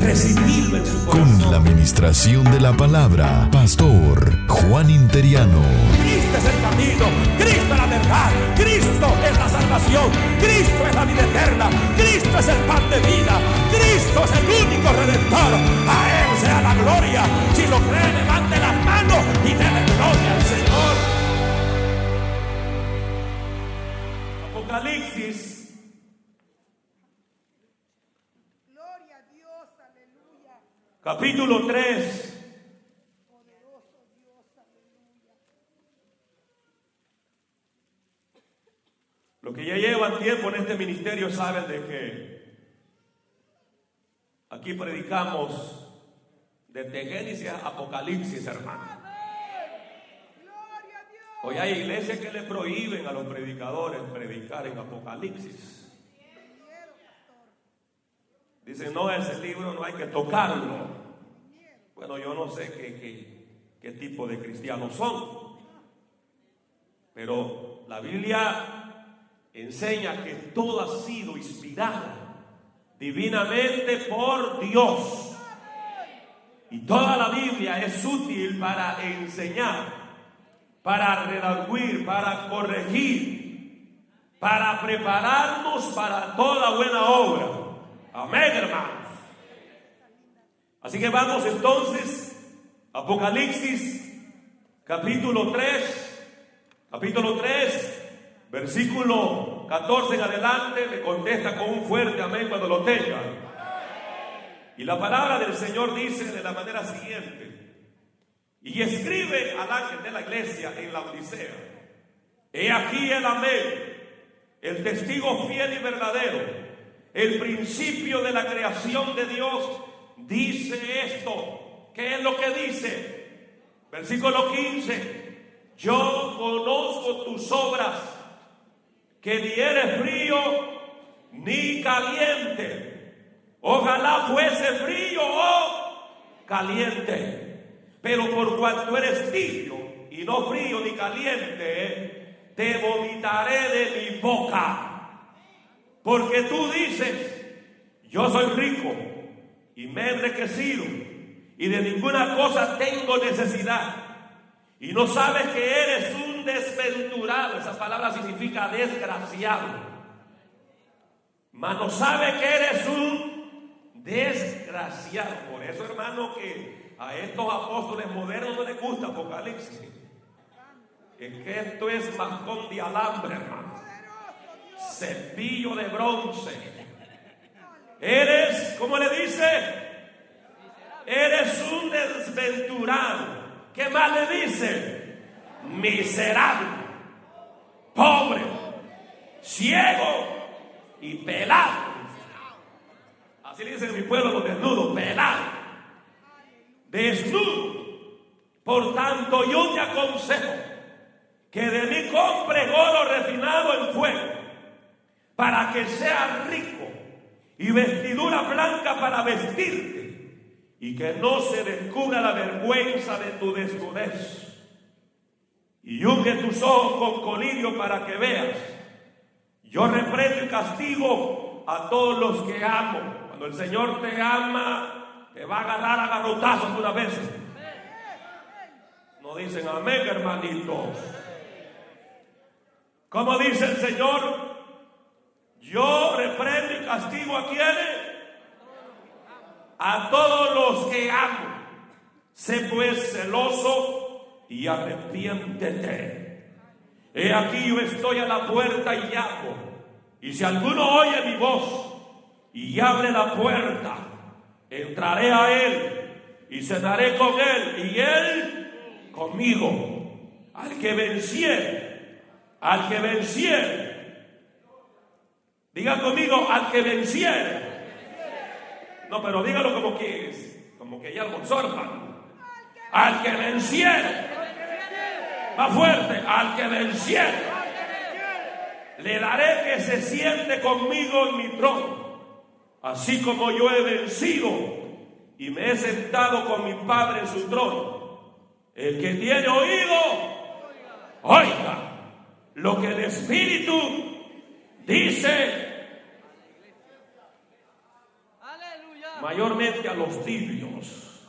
Recibirlo en su corazón. Con la administración de la palabra, Pastor Juan Interiano. Cristo es el camino, Cristo es la verdad, Cristo es la salvación, Cristo es la vida eterna, Cristo es el pan de vida, Cristo es el único redentor. A Él sea la gloria. Si lo cree, levante las manos y déle gloria al Señor. Apocalipsis Gloria a Dios, aleluya. Capítulo 3. Poderoso Dios, aleluya. Los que ya llevan tiempo en este ministerio saben de que aquí predicamos desde Génesis a Apocalipsis, hermano. Hoy hay iglesias que le prohíben a los predicadores predicar en Apocalipsis. Dicen, no, ese libro no hay que tocarlo. Bueno, yo no sé qué, qué- qué tipo de cristianos son. Pero la Biblia enseña que todo ha sido inspirado divinamente por Dios. Y toda la Biblia es útil para enseñar, para redarguir, para corregir, para prepararnos para toda buena obra. Amén, hermanos. Así que vamos entonces, Apocalipsis, capítulo 3, capítulo 3, versículo 14 en adelante, me contesta con un fuerte amén cuando lo tenga. Y la palabra del Señor dice de la manera siguiente, y escribe al ángel de la iglesia en la Odisea, he aquí el amén, el testigo fiel y verdadero, el principio de la creación de Dios, dice esto. ¿Qué es lo que dice? Versículo 15. Yo conozco tus obras, que ni eres frío ni caliente. Ojalá fuese frío o caliente. Pero por cuanto eres tibio y no frío ni caliente, te vomitaré de mi boca. Porque tú dices, yo soy rico y me he enriquecido y de ninguna cosa tengo necesidad. Y no sabes que eres un desventurado. Esa palabra significa desgraciado. Mas no sabes que eres un desgraciado. Por eso, hermano, que a estos apóstoles modernos no les gusta Apocalipsis. Es que esto es mascón de alambre, hermano cepillo de bronce. Eres, ¿cómo le dice? Eres un desventurado. ¿Qué más le dice? Miserable, pobre, ciego y pelado. Así le dicen en mi pueblo los desnudos, pelado. Desnudo. Por tanto, yo te aconsejo que de mí compres oro refinado en fuego para que seas rico y vestidura blanca para vestirte y que no se descubra la vergüenza de tu desnudez. Y unge tus ojos con colirio para que veas. Yo reprendo y castigo a todos los que amo. Cuando el Señor te ama, te va a agarrar a garrotazos una vez. No dicen amén, hermanitos. ¿Cómo dice el Señor? Yo reprendo y castigo a quienes? A todos los que amo. Sé pues celoso y arrepiéntete. He aquí yo estoy a la puerta y llamo. Y si alguno oye mi voz y abre la puerta, entraré a él y cenaré con él y él conmigo. Al que venciere, al que venciere, diga conmigo, al que venciere. No, pero dígalo como que como que ya almorzó, hermano. Al que Al que venciere. Más fuerte. Al que venciere. Le daré que se siente conmigo en mi trono. Así como yo he vencido y me he sentado con mi Padre en su trono. El que tiene oído, oiga lo que el Espíritu dice Aleluya. Mayormente a los tibios.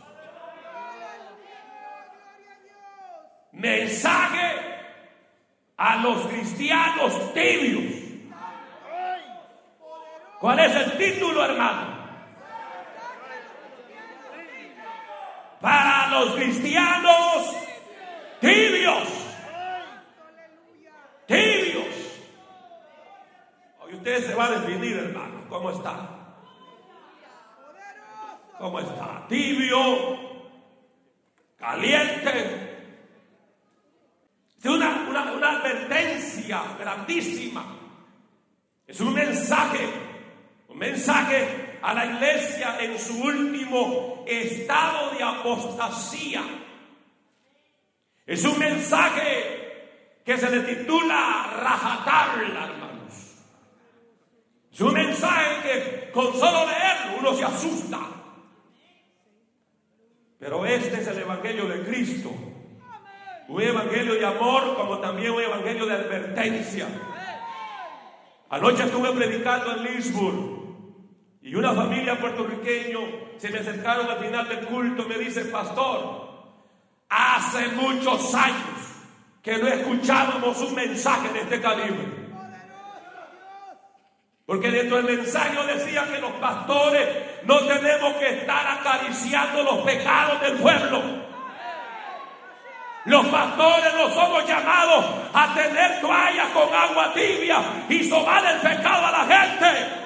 Mensaje a los cristianos tibios. ¿Cuál es el título, hermano? Para los cristianos tibios. Tibios. Hoy usted se va a definir, hermano. ¿Cómo está? ¿Cómo está? Tibio, caliente. Es una, una, una advertencia grandísima. Es un mensaje, un mensaje a la iglesia en su último estado de apostasía. Es un mensaje que se le titula Rajatabla, hermanos. Es un mensaje que con solo leerlo uno se asusta. Pero este es el Evangelio de Cristo. Un Evangelio de amor como también un Evangelio de advertencia. Anoche estuve predicando en Lisboa y una familia puertorriqueño se me acercaron al final del culto me dice, pastor, hace muchos años que no escuchábamos un mensaje de este calibre. Porque dentro del mensaje decía que los pastores no tenemos que estar acariciando los pecados del pueblo. Los pastores no somos llamados a tener toallas con agua tibia y sobar el pecado a la gente.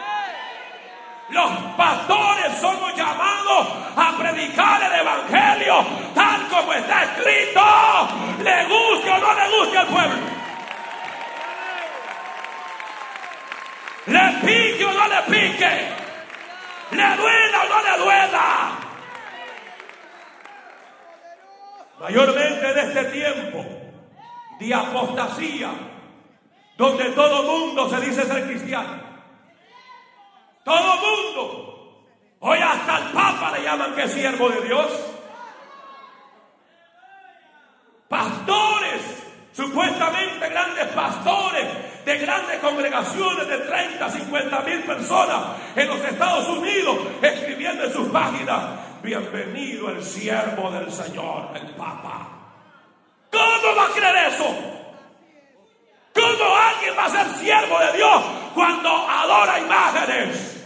Los pastores somos llamados a predicar el evangelio tal como está escrito. Le guste o no le guste al pueblo. Le pique o no le pique. Le duela o no le duela. Mayormente en este tiempo de apostasía, donde todo mundo se dice ser cristiano. Todo mundo. Hoy hasta el Papa le llaman que es siervo de Dios. Pastores, supuestamente grandes pastores de grandes congregaciones de 30, 50 mil personas en los Estados Unidos, escribiendo en sus páginas, bienvenido el siervo del Señor, el Papa. ¿Cómo va a creer eso? ¿Cómo alguien va a ser siervo de Dios cuando adora imágenes?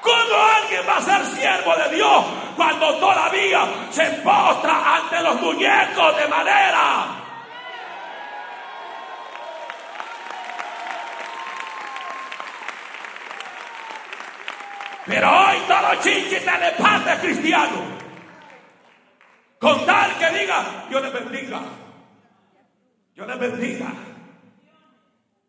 ¿Cómo alguien va a ser siervo de Dios cuando todavía se postra ante los muñecos de madera? Pero hoy todo chichita de parte cristiano. Con tal que diga, Dios le bendiga. Dios le bendiga.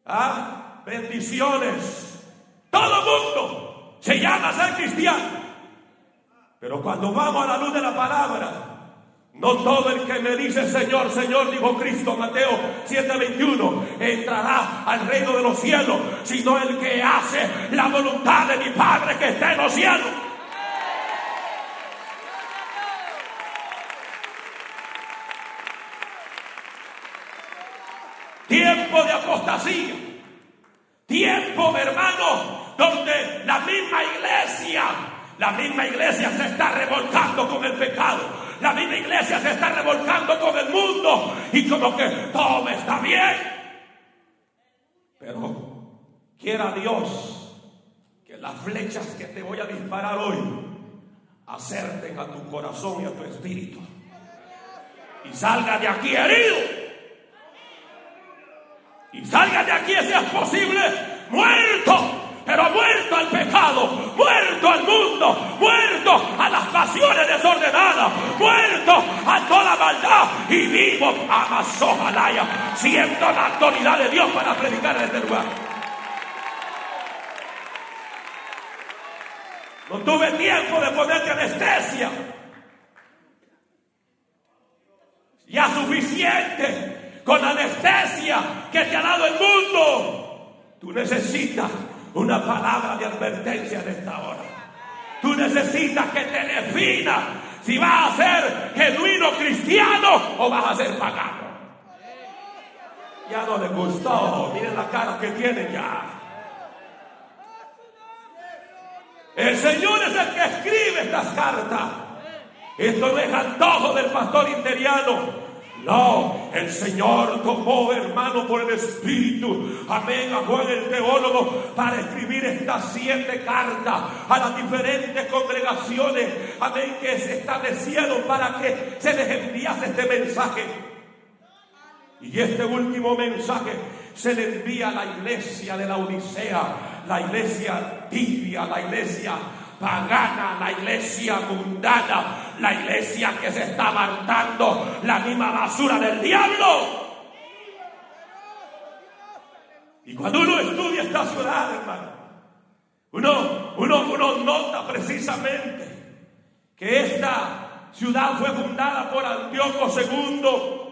Ah, bendiciones. Todo mundo se llama ser cristiano. Pero cuando vamos a la luz de la palabra, no todo el que me dice Señor, Señor, dijo Cristo, Mateo 7:21, entrará al reino de los cielos, sino el que hace la voluntad de mi Padre que está en los cielos. Tiempo de apostasía. Tiempo, hermano, donde la misma iglesia, la misma iglesia se está revolcando con el pecado. La misma iglesia se está revolcando con el mundo y como que todo está bien. Pero quiera Dios que las flechas que te voy a disparar hoy acerten a tu corazón y a tu espíritu. Y salga de aquí herido. Y salga de aquí, si es posible, muerto. Pero muerto al pecado, muerto al mundo, muerto a las pasiones desordenadas, muerto a toda maldad y vivo a Masojalaya, siendo la autoridad de Dios para predicar en este lugar. No tuve tiempo de ponerte anestesia. Ya suficiente con anestesia que te ha dado el mundo. Tú necesitas una palabra de advertencia en esta hora. Tú necesitas que te defina si vas a ser genuino cristiano o vas a ser pagano. Ya no le gustó. Miren la cara que tienen ya. El Señor es el que escribe estas cartas. Esto no es antojo del pastor interiano. No, el Señor tomó, hermano, por el Espíritu, amén, a Juan el teólogo, para escribir estas siete cartas a las diferentes congregaciones, amén, que se establecieron para que se les enviase este mensaje. Y este último mensaje se le envía a la iglesia de la Odisea, la iglesia tibia, la iglesia pagana, la iglesia mundana, la iglesia que se está matando la misma basura del diablo. Y cuando uno estudia esta ciudad, hermano, uno, uno, uno nota precisamente que esta ciudad fue fundada por Antíoco II.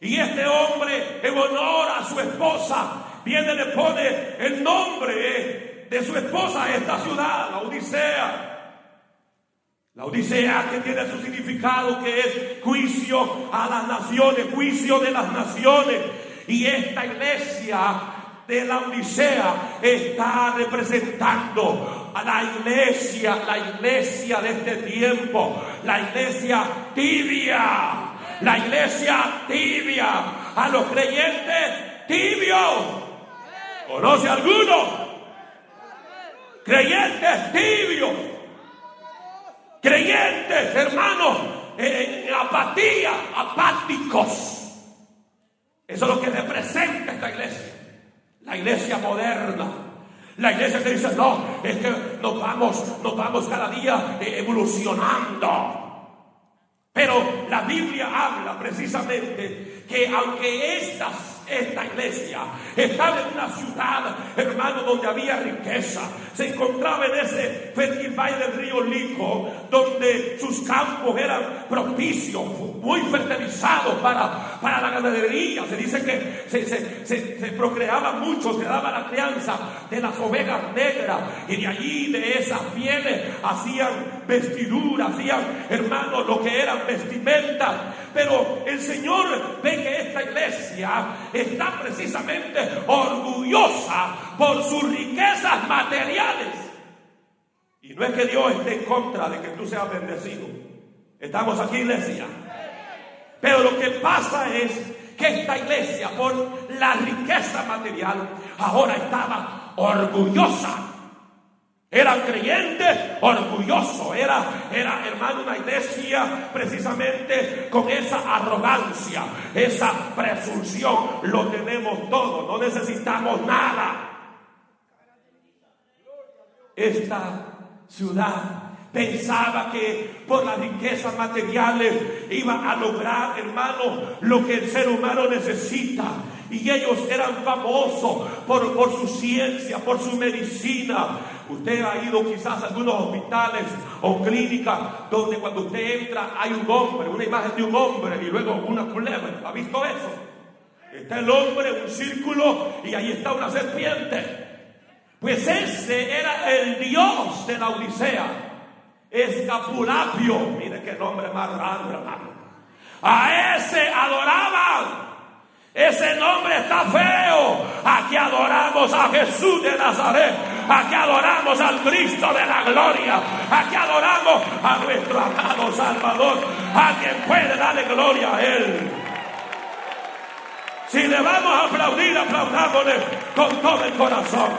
Y este hombre, en honor a su esposa, viene le pone el nombre de su esposa esta ciudad, la Odisea. La Odisea que tiene su significado que es juicio a las naciones, juicio de las naciones. Y esta iglesia de la Odisea está representando a la iglesia, la iglesia de este tiempo, la iglesia tibia, la iglesia tibia, a los creyentes tibios. ¿Conoce alguno? Creyentes tibios. Creyentes, hermanos, en apatía, apáticos. Eso es lo que representa esta iglesia. La iglesia moderna. La iglesia que dice, no, es que nos vamos, nos vamos cada día eh, evolucionando. Pero la Biblia habla precisamente que aunque estas esta iglesia estaba en una ciudad, hermano, donde había riqueza. Se encontraba en ese fértil valle del río Lico, donde sus campos eran propicios, muy fertilizados para, para la ganadería. Se dice que se, se, se, procreaba mucho, se daba la crianza de las ovejas negras. Y de allí, de esas pieles, hacían vestiduras, hacían, hermano, lo que eran vestimentas. Pero el Señor ve que esta iglesia está precisamente orgullosa por sus riquezas materiales. Y no es que Dios esté en contra de que tú seas bendecido. Estamos aquí, iglesia. Pero lo que pasa es que esta iglesia, por la riqueza material, ahora estaba orgullosa era creyente, orgulloso, era, era hermano una iglesia precisamente con esa arrogancia, esa presunción. Lo tenemos todo, no necesitamos nada. Esta ciudad pensaba que por las riquezas materiales iba a lograr, hermano, lo que el ser humano necesita. Y ellos eran famosos por, por su ciencia, por su medicina. Usted ha ido quizás a algunos hospitales o clínicas donde cuando usted entra hay un hombre, una imagen de un hombre y luego una culebra. ¿Ha visto eso? Está el hombre, un círculo y ahí está una serpiente. Pues ese era el dios de la Odisea. Escapulapio. Mire qué nombre más raro, hermano. A ese adoraban. Ese nombre está feo. Aquí adoramos a Jesús de Nazaret. Aquí adoramos al Cristo de la gloria. Aquí adoramos a nuestro amado Salvador. A quien puede darle gloria a Él. Si le vamos a aplaudir, aplaudámosle con todo el corazón.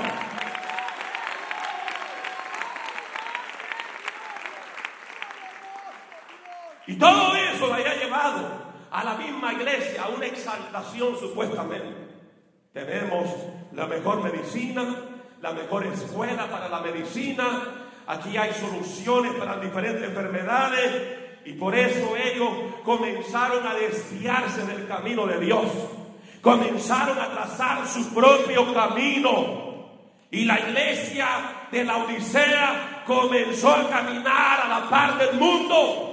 Y todo eso le haya llevado a la misma iglesia, a una exaltación supuestamente. Tenemos la mejor medicina, la mejor escuela para la medicina, aquí hay soluciones para diferentes enfermedades y por eso ellos comenzaron a desviarse del camino de Dios, comenzaron a trazar su propio camino. Y la iglesia de la Odisea comenzó a caminar a la par del mundo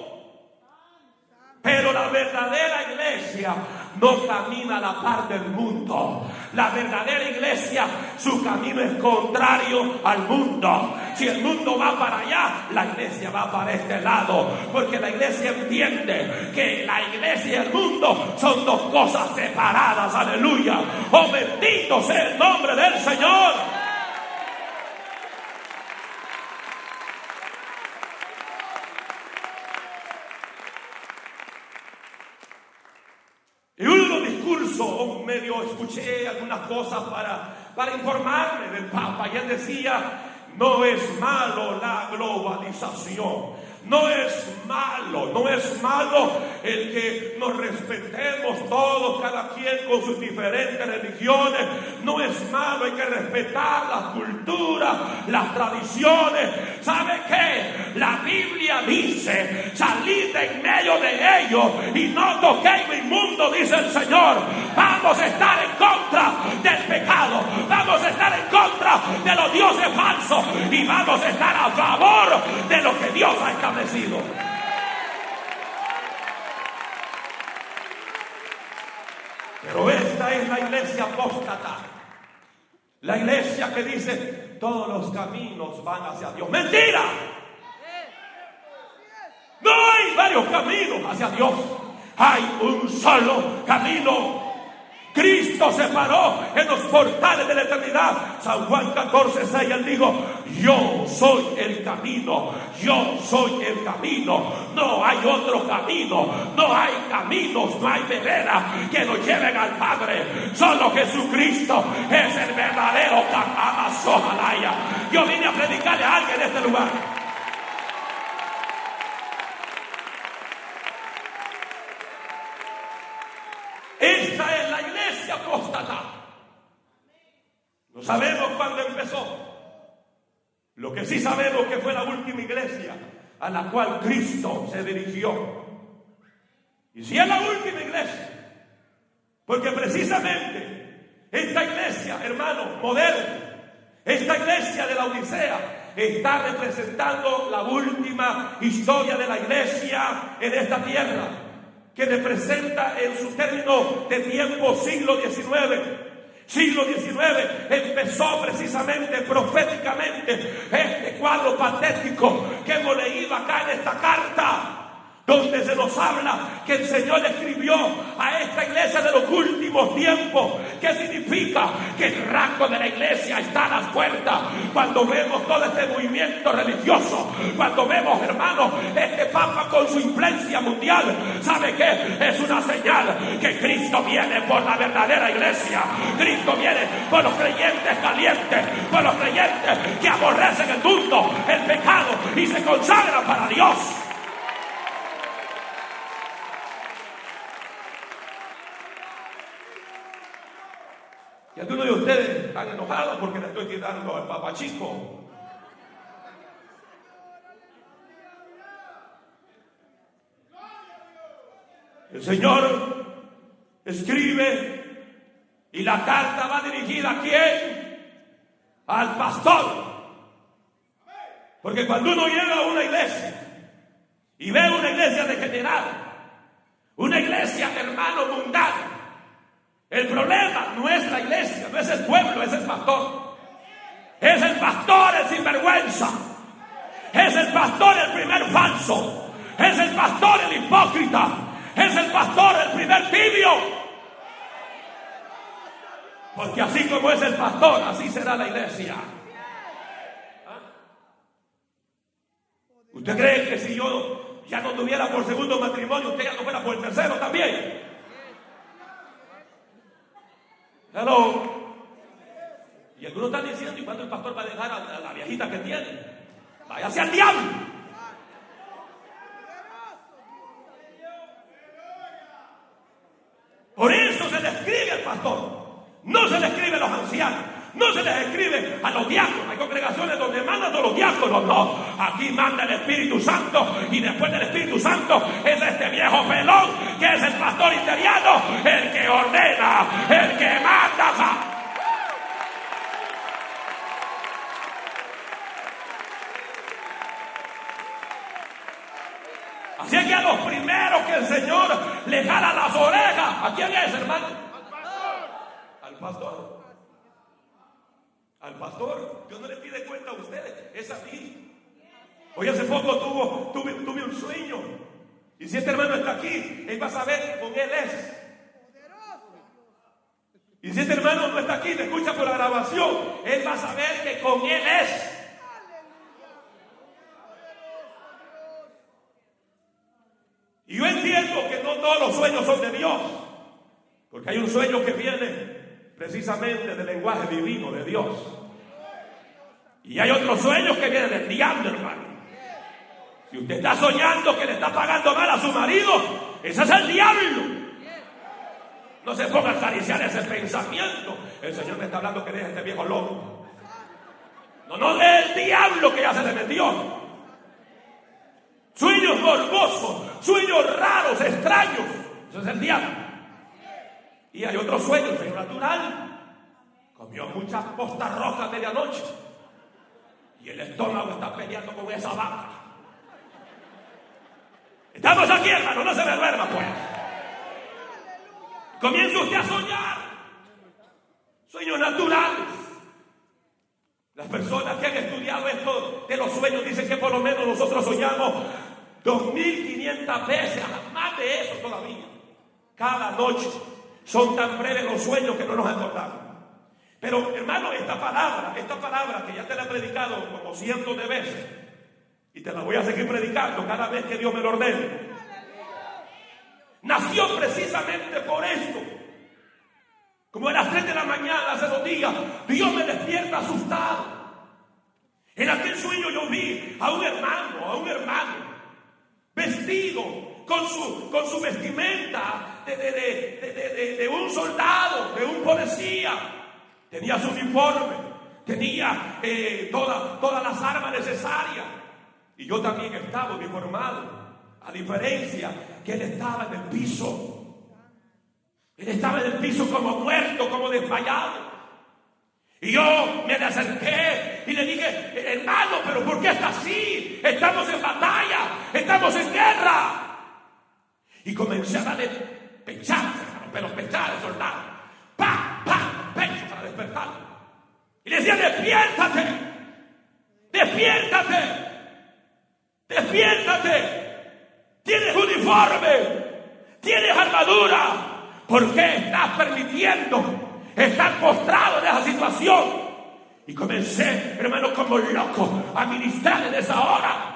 Pero la verdadera iglesia no camina a la par del mundo. La verdadera iglesia, su camino es contrario al mundo. Si el mundo va para allá, la iglesia va para este lado. Porque la iglesia entiende que la iglesia y el mundo son dos cosas separadas. Aleluya. Oh bendito sea el nombre del Señor. Y uno de discursos, medio escuché algunas cosas para, para informarme del Papa, y él decía, no es malo la globalización. No es malo, no es malo el que nos respetemos todos, cada quien con sus diferentes religiones. No es malo, hay que respetar las culturas, las tradiciones. ¿Sabe qué? La Biblia dice, salid en medio de ellos y no toquéis lo inmundo, dice el Señor. Vamos a estar en contra del pecado, vamos a estar en contra de los dioses falsos y vamos a estar a favor de lo que Dios ha establecido. Pero esta es la iglesia apóstata. La iglesia que dice todos los caminos van hacia Dios. Mentira. No hay varios caminos hacia Dios. Hay un solo camino Cristo se paró en los portales de la eternidad. San Juan 14, 6, él dijo, yo soy el camino, yo soy el camino, no hay otro camino, no hay caminos, no hay vereda que nos lleven al Padre. Solo Jesucristo es el verdadero Amazojalaya. Yo vine a predicarle a alguien en este lugar. Esta es la iglesia apóstata. No sabemos cuándo empezó. Lo que sí sabemos que fue la última iglesia a la cual Cristo se dirigió. Y si es la última iglesia, porque precisamente esta iglesia, hermano, moderna, esta iglesia de la Odisea está representando la última historia de la iglesia en esta tierra que representa en su término de tiempo siglo XIX. Siglo XIX empezó precisamente proféticamente este cuadro patético que hemos leído acá en esta carta donde se nos habla que el Señor escribió a esta iglesia de los últimos tiempos. ¿Qué significa? Que el rango de la iglesia está a las puertas. Cuando vemos todo este movimiento religioso, cuando vemos, hermanos, este Papa con su influencia mundial, ¿sabe qué? Es una señal que Cristo viene por la verdadera iglesia. Cristo viene por los creyentes calientes, por los creyentes que aborrecen el mundo, el pecado y se consagran para Dios. Y algunos de ustedes están enojados porque le estoy tirando al Papa Chico. El Señor escribe y la carta va dirigida a quién? Al pastor. Porque cuando uno llega a una iglesia y ve una iglesia degenerada, una iglesia hermano mundana, el problema no es la iglesia, no es el pueblo, es el pastor. Es el pastor el sinvergüenza. Es el pastor el primer falso. Es el pastor el hipócrita. Es el pastor el primer tibio. Porque así como es el pastor, así será la iglesia. ¿Usted cree que si yo ya no tuviera por segundo matrimonio, usted ya no fuera por el tercero también? Hello. Y algunos están diciendo, ¿y cuándo el pastor va a dejar a, la viejita que tiene? Váyase al diablo. Por eso se le escribe al pastor. No se le escribe a los ancianos. No se les escribe a los diáconos. Hay congregaciones donde mandan a los diáconos. No. Aquí manda el Espíritu Santo. Y después del Espíritu Santo es este viejo pelón que es el pastor interiano. El que ordena. El que manda. Así que a los primeros que el Señor le jala las orejas, ¿a quién es, hermano? Al pastor. Al pastor. Dios no le pide cuenta a ustedes, es a mí. Hoy hace poco tuvo, tuve, tuve un sueño. Y si este hermano está aquí, él va a saber que con él es. Y si este hermano no está aquí, me escucha por la grabación, él va a saber que con él es. Y yo entiendo que no todos los sueños son de Dios. Porque hay un sueño que viene precisamente del lenguaje divino de Dios. Y hay otros sueños que vienen del diablo, hermano. Si usted está soñando que le está pagando mal a su marido, ese es el diablo. No se ponga a acariciar ese pensamiento. El Señor me está hablando que deje este viejo loco. No, no, es el diablo que ya se le metió. Sueños morbosos, sueños raros, extraños. Eso es el diablo. Y hay otro sueño, el sueño natural. Comió muchas postas rojas medianoche. Y el estómago está peleando con esa vaca. Estamos aquí, hermano, no se me duerma, pues. Comienza usted a soñar. Sueños naturales. Las personas que han estudiado esto de los sueños dicen que por lo menos nosotros soñamos 2.500 veces, más de eso todavía. Cada noche. Son tan breves los sueños que no nos acordamos. Pero hermano, esta palabra, esta palabra que ya te la he predicado como cientos de veces, y te la voy a seguir predicando cada vez que Dios me lo ordene. Nació precisamente por esto. Como a las 3 de la mañana hace dos días, Dios me despierta asustado. En aquel sueño yo vi a un hermano, a un hermano, vestido con su, con su vestimenta de, de, un soldado, de un policía. Tenía su uniforme, tenía eh, todas las armas necesarias. Y yo también estaba uniformado. A diferencia que él estaba en el piso. Él estaba en el piso como muerto, como desmayado. Y yo me le acerqué y le dije, hermano, pero ¿por qué está así? Estamos en batalla, estamos en guerra. Y comencé a darle pechazos, pero pechazos, soldado. ¡Pa, pa! Pecho para despertar. Y le decía, despiértate, despiértate, despiértate. Tienes uniforme, tienes armadura. ¿Por qué estás permitiendo estar postrado en esa situación? Y comencé, hermano, como loco a ministrar en esa hora.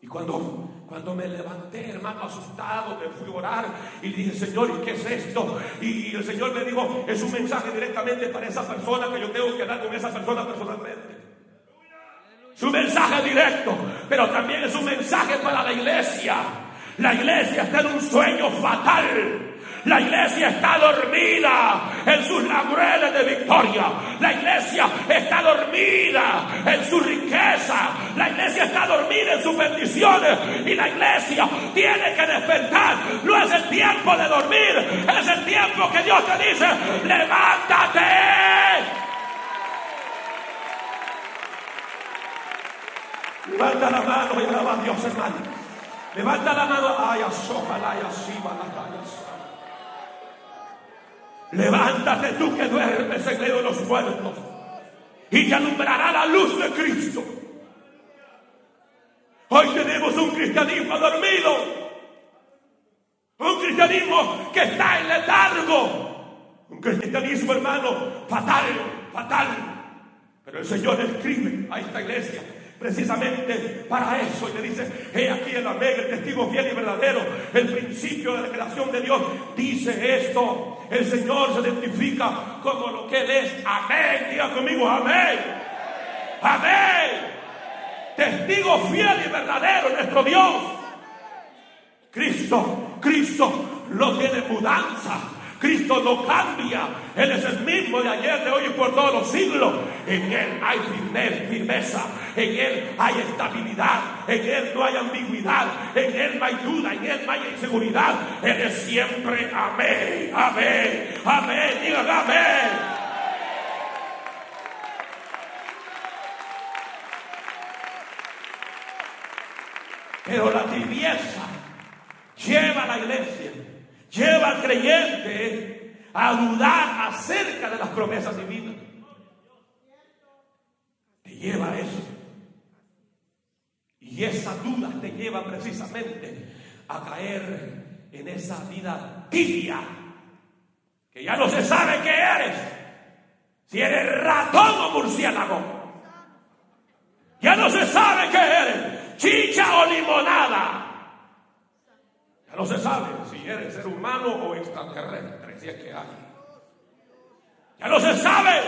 Y cuando, cuando me levanté, hermano, asustado, me fui a orar y dije, Señor, ¿y qué es esto? Y el Señor me dijo, es un mensaje directamente para esa persona que yo tengo que dar con esa persona personalmente. Es un mensaje directo, pero también es un mensaje para la iglesia. La iglesia está en un sueño fatal. La iglesia está dormida en sus laureles de victoria. La iglesia está dormida en su riqueza. La iglesia está dormida en sus bendiciones. Y la iglesia tiene que despertar. No es el tiempo de dormir. Es el tiempo que Dios te dice, levántate. Levanta la mano y alaba a Dios, hermano. Levanta la mano. Ay, asójala y así Levántate tú que duermes en medio de los muertos y te alumbrará la luz de Cristo. Hoy tenemos un cristianismo dormido, un cristianismo que está en letargo, un cristianismo hermano fatal, fatal. Pero el Señor escribe a esta iglesia precisamente para eso. Y le dice, he aquí el amén, el testigo fiel y verdadero, el principio de la creación de Dios. Dice esto, el Señor se identifica como lo que es. Amén, diga conmigo, amén. Amén. Testigo fiel y verdadero nuestro Dios. Cristo, Cristo no tiene mudanza. Cristo no cambia. Él es el mismo de ayer, de hoy y por todos los siglos. En Él hay firmeza, en Él hay estabilidad, en Él no hay ambigüedad, en Él no hay duda, en Él no hay inseguridad. Él es siempre amén, amén, amén. Digan amén. Pero la tibieza lleva a la iglesia, lleva al creyente a dudar acerca de las promesas divinas. Te lleva a eso. Y esa duda te lleva precisamente a caer en esa vida tibia, que ya no se sabe qué eres, si eres ratón o murciélago. Ya no se sabe qué eres, chicha o limonada. Ya no se sabe si ser humano o extraterrestre, si es que hay. Ya no se sabe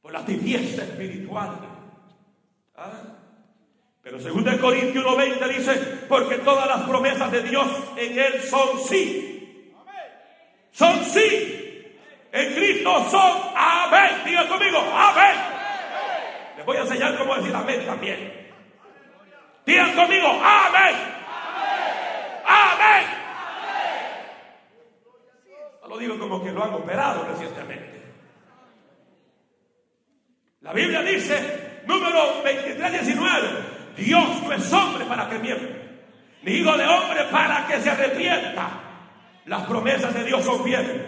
por la tibieza espiritual. ¿Ah? Pero según el Corintios 1.20 dice, porque todas las promesas de Dios en Él son sí. Son sí. En Cristo son amén. Diga conmigo, amén. Les voy a enseñar cómo decir amén también. Digan conmigo. Amén. No lo digo como que lo han operado recientemente. La Biblia dice, número 23, 19, Dios no es hombre para que mienta, ni hijo de hombre para que se arrepienta. Las promesas de Dios son fieles.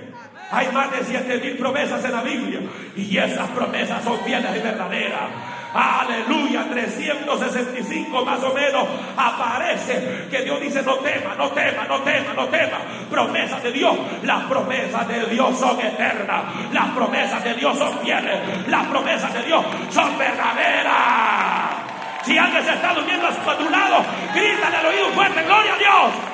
Hay más de siete mil promesas en la Biblia y esas promesas son fieles y verdaderas. Aleluya, 365 más o menos aparece que Dios dice no tema, no tema, no tema, no tema. Promesas de Dios, las promesas de Dios son eternas, las promesas de Dios son fieles, las promesas de Dios son verdaderas. Si alguien se está durmiendo a tu lado, grítale al oído fuerte, gloria a Dios.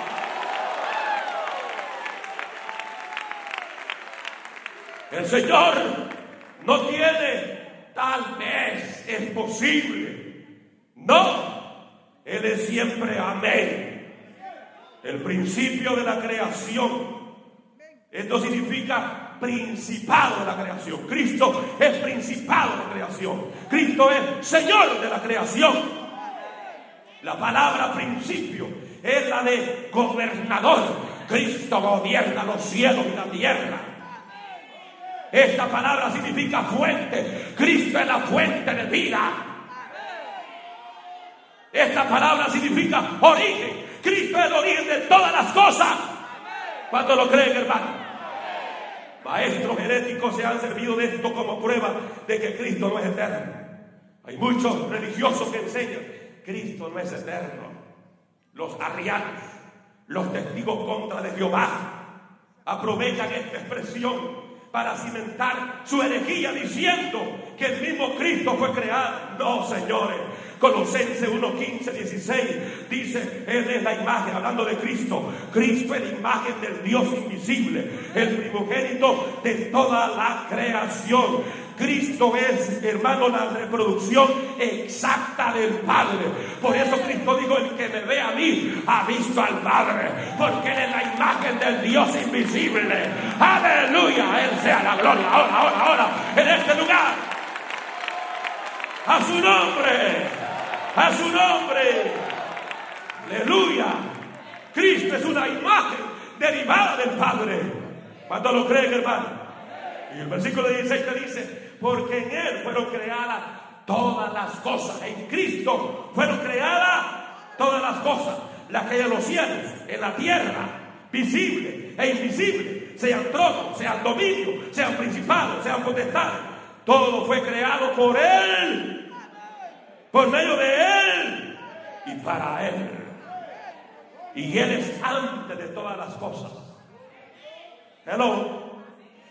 El Señor no tiene, tal vez es posible. No, Él es siempre amén. El principio de la creación. Esto significa principado de la creación. Cristo es principado de la creación. Cristo es Señor de la creación. La palabra principio es la de gobernador. Cristo gobierna los cielos y la tierra. Esta palabra significa fuente. Cristo es la fuente de vida. Esta palabra significa origen. Cristo es el origen de todas las cosas. ¿Cuánto lo creen, hermano? Maestros heréticos se han servido de esto como prueba de que Cristo no es eterno. Hay muchos religiosos que enseñan, Cristo no es eterno. Los arrianos, los testigos contra de Jehová, aprovechan esta expresión para cimentar su herejía diciendo que el mismo Cristo fue creado. No, señores. Colosenses 1, 15, 16 dice, Él es la imagen, hablando de Cristo. Cristo es la imagen del Dios invisible, el primogénito de toda la creación. Cristo es, hermano, la reproducción exacta del Padre. Por eso Cristo dijo, el que me ve a mí ha visto al Padre, porque Él es la imagen del Dios invisible. Aleluya, Él sea la gloria. Ahora, ahora, ahora, en este lugar. A su nombre, a su nombre. Aleluya. Cristo es una imagen derivada del Padre. ¿Cuánto lo creen, hermano? Y el versículo 16 te dice, porque en Él fueron creadas todas las cosas. En Cristo fueron creadas todas las cosas. Las que hay en los cielos, en la tierra, visible e invisible. Sean tronos, sean dominios, sean principados, sean potestades. Todo fue creado por Él. Por medio de Él. Y para Él. Y Él es antes de todas las cosas. Hello.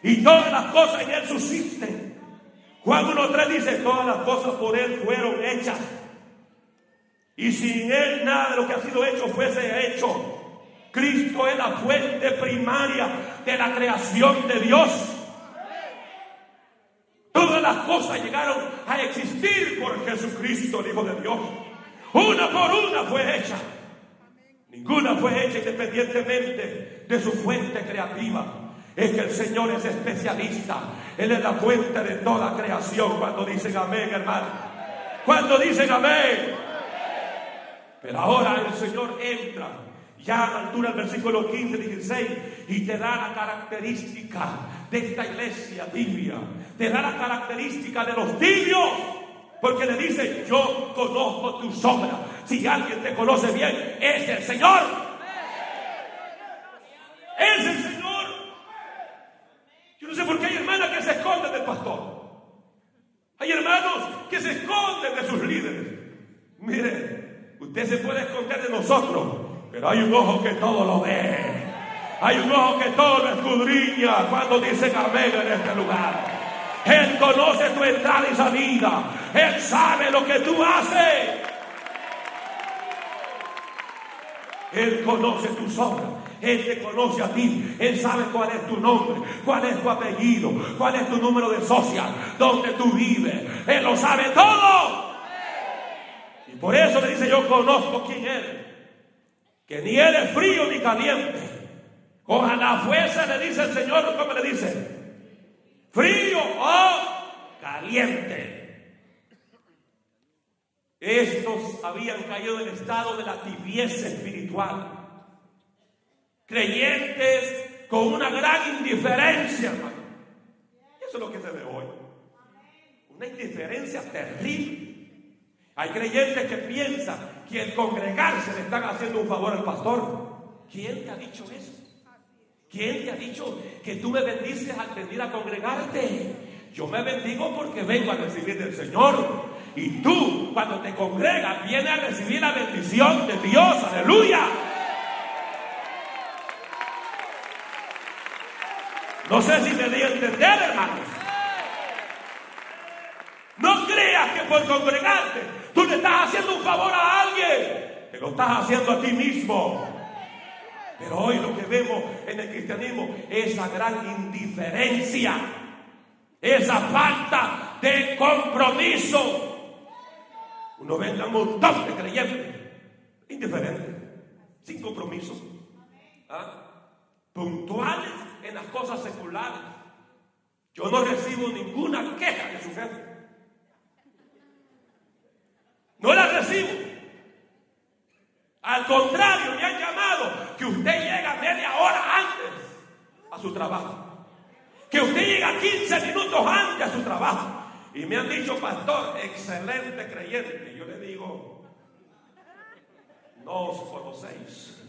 Y todas las cosas en Él subsisten. Juan 1.3 dice, todas las cosas por Él fueron hechas. Y sin Él nada de lo que ha sido hecho fuese hecho. Cristo es la fuente primaria de la creación de Dios. Todas las cosas llegaron a existir por Jesucristo, el Hijo de Dios. Una por una fue hecha. Ninguna fue hecha independientemente de su fuente creativa. Es que el Señor es especialista. Él es la fuente de toda creación. Cuando dicen amén, hermano. Cuando dicen amén. Pero ahora el Señor entra ya a la altura del versículo 15, 16, y te da la característica de esta iglesia tibia. Te da la característica de los tibios. Porque le dice, yo conozco tus obras. Si alguien te conoce bien, es el Señor. Es el Señor. Yo no sé por qué hay hermanas que se esconden del pastor. Hay hermanos que se esconden de sus líderes. Mire, usted se puede esconder de nosotros, pero hay un ojo que todo lo ve. Hay un ojo que todo escudriña cuando dicen amén en este lugar. Él conoce tu entrada y salida. Él sabe lo que tú haces. Él conoce tus obras. Él te conoce a ti. Él sabe cuál es tu nombre, cuál es tu apellido, cuál es tu número de social, dónde tú vives. Él lo sabe todo. Y por eso le dice, yo conozco quién eres. Que ni eres frío ni caliente. Ojalá fuese, le dice el Señor, ¿cómo le dice? Frío o caliente. Estos habían caído en estado de la tibieza espiritual. Creyentes con una gran indiferencia, hermano. Eso es lo que se ve hoy. Una indiferencia terrible. Hay creyentes que piensan que el congregarse le están haciendo un favor al pastor. ¿Quién te ha dicho eso? ¿Quién te ha dicho que tú me bendices al venir a congregarte? Yo me bendigo porque vengo a recibir del Señor. Y tú, cuando te congregas, vienes a recibir la bendición de Dios. Aleluya. No sé si me di a entender, hermanos. No creas que por congregarte tú le estás haciendo un favor a alguien. Te lo estás haciendo a ti mismo. Pero hoy lo que vemos en el cristianismo es esa gran indiferencia, esa falta de compromiso. Uno ve un montón de creyentes indiferentes, sin compromiso, ¿ah? puntuales en las cosas seculares. Yo no recibo ninguna queja de su jefe. No la recibo. Al contrario, me han llamado que usted llega media hora antes a su trabajo. Que usted llega 15 minutos antes a su trabajo. Y me han dicho, pastor, excelente creyente. Yo le digo, no os conocéis.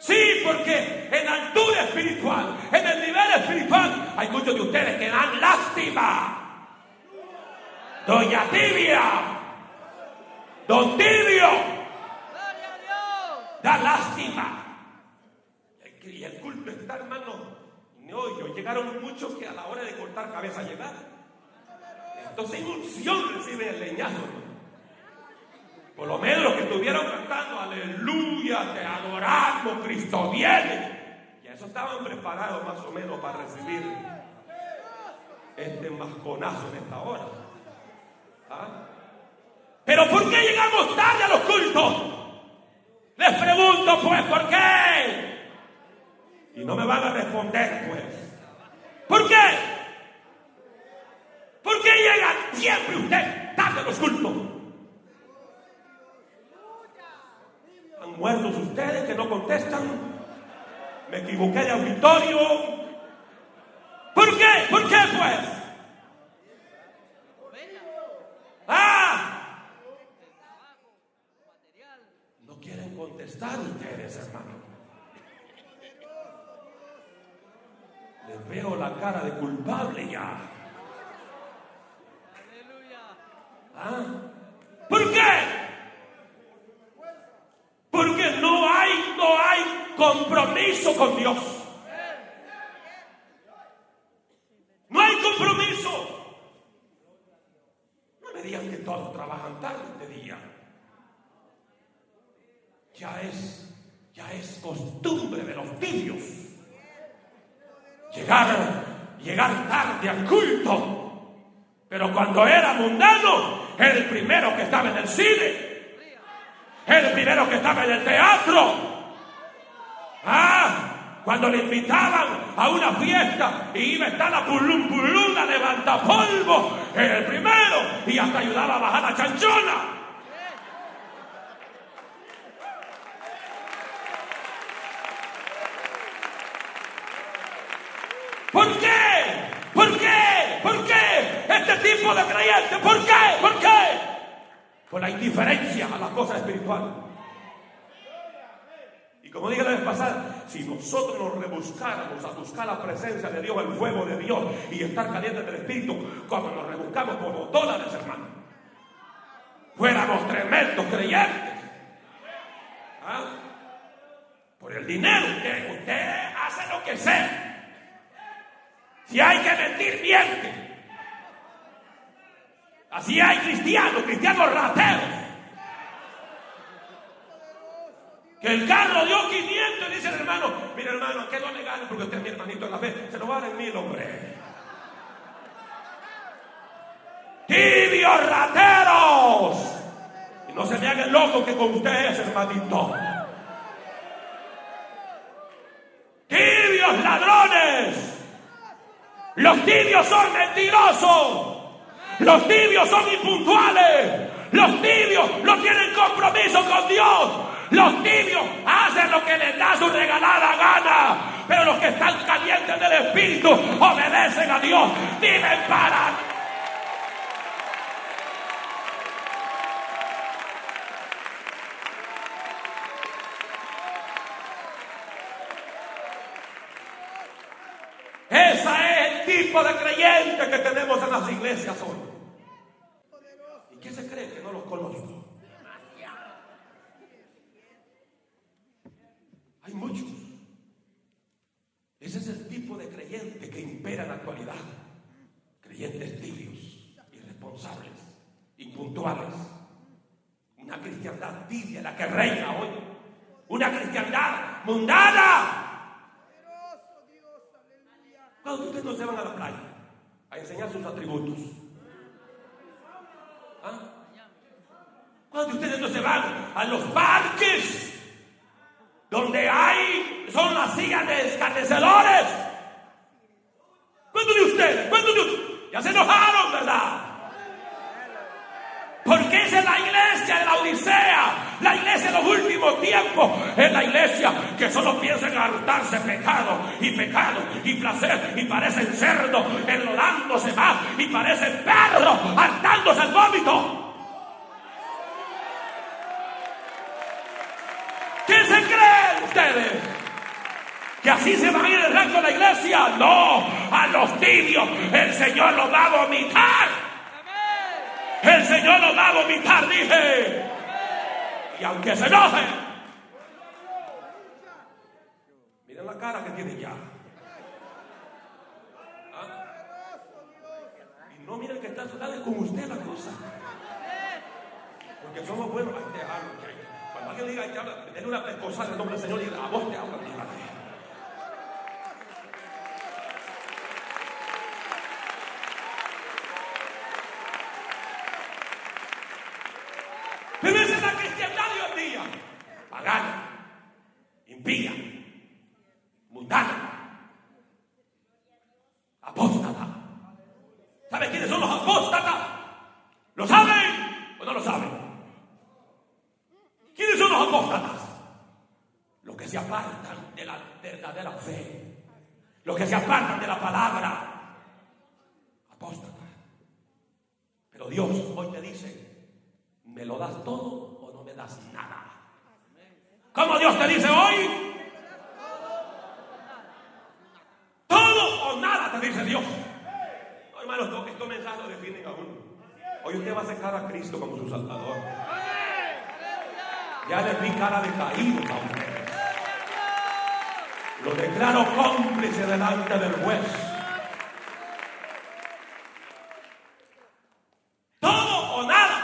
Sí, porque en altura espiritual, en el nivel espiritual, hay muchos de ustedes que dan lástima. Doña Tibia, Don Tibio, Gloria a Dios. da lástima. Y el culto está, hermano. No, yo llegaron muchos que a la hora de cortar cabeza llegaron. Entonces en unción reciben el leñazo. Por lo menos los que estuvieron cantando, aleluya, te adoramos, Cristo viene. Y eso estaban preparados más o menos para recibir este masconazo en esta hora. ¿Ah? Pero ¿por qué llegamos tarde a los cultos? Les pregunto pues, ¿por qué? Y no me van a responder pues. ¿Por qué? ¿Por qué llegan siempre usted tarde a los cultos? ¿Han muertos ustedes que no contestan? ¿Me equivoqué de auditorio? ¿Por qué? ¿Por qué pues? ¡Ah! Material. No quieren contestar ustedes, hermano. Les veo la cara de culpable ya. Aleluya. ¿Ah? ¿Por qué? Porque no hay, no hay compromiso con Dios. No hay compromiso. No me digan que todos trabajan tarde este día. Ya es, ya es costumbre de los tibios. Llegar, llegar tarde al culto. Pero cuando era mundano, era el primero que estaba en el cine. El primero que estaba en el teatro. Ah, cuando le invitaban a una fiesta y iba a estar la pulum pulum, la levanta polvo, era el primero y hasta ayudaba a bajar la chanchona. ¿Por qué? ¿Por qué? ¿Por qué? Este tipo de creyente, ¿por qué? ¿Por qué? Por la indiferencia a las cosas espirituales. Y como dije la vez pasada, si nosotros nos rebuscáramos a buscar la presencia de Dios, el fuego de Dios y estar calientes del Espíritu, como nos rebuscamos por dólares, hermano, fuéramos tremendos creyentes. ¿Ah? Por el dinero, usted, usted hace lo que sea. Si hay que mentir, miente. Así hay cristianos, cristianos rateros. Que el carro dio 500 y dice el hermano, mira hermano, que no le gane porque usted es mi hermanito en la fe. Se lo va a dar en mil, hombre. Tibios rateros. Y no se me haga el loco que con usted es, hermanito. Tibios ladrones. Los tibios son mentirosos. Los tibios son impuntuales. Los tibios no tienen compromiso con Dios. Los tibios hacen lo que les da su regalada gana. Pero los que están calientes del Espíritu obedecen a Dios. Viven para Esa es tipo de creyente que tenemos en las iglesias hoy. ¿Y qué se cree que no los conozco? Hay muchos. Ese es el tipo de creyente que impera en la actualidad. Creyentes tibios, irresponsables, impuntuales. Una cristiandad tibia la que reina hoy. Una cristiandad mundana. Poderoso Dios, aleluya. Cuando ustedes no se van a la playa a enseñar sus atributos. ¿Ah? Cuando ustedes no se van a los parques donde hay, son las sillas de escarnecedores. ¿Cuántos de ustedes? ¿Cuántos de ustedes? Ya se enojaron, ¿verdad? Porque esa es la iglesia de la Odisea, la iglesia de los últimos tiempos, es la iglesia que solo piensa en hartarse pecado y pecado y placer y parecen cerdos enlodándose más y parecen perros hartándose el vómito. ¿Qué se creen ustedes? ¿Que así se va a ir el resto de la iglesia? No, a los tibios el Señor los va a vomitar. El Señor los va a vomitar, dije. Y aunque se enojen, miren la cara que tiene ya. ¿Ah? Y no miren que está suave con usted la cosa. Porque somos buenos. Ay, déjalo, que- Cuando alguien diga que habla, denle una pescosa en el nombre del Señor y diga, a vos te habla, dígate. Pero esa es la cristiandad de hoy en día. Pagana, impía, mundana, apóstata. ¿Saben quiénes son los apóstatas? ¿Lo saben o no lo saben? ¿Quiénes son los apóstatas? Los que se apartan de la verdadera fe. Los que se apartan de la palabra. Apóstatas. Pero Dios hoy te dice, ¿me lo das todo o no me das nada? ¿Cómo Dios te dice hoy? Todo o nada te dice Dios. No, hermanos, no, estos mensajes lo definen a uno. Hoy usted va a aceptar a Cristo como su Salvador. Ya les vi cara de caídos a. Lo declaro cómplice delante del juez. Todo o nada.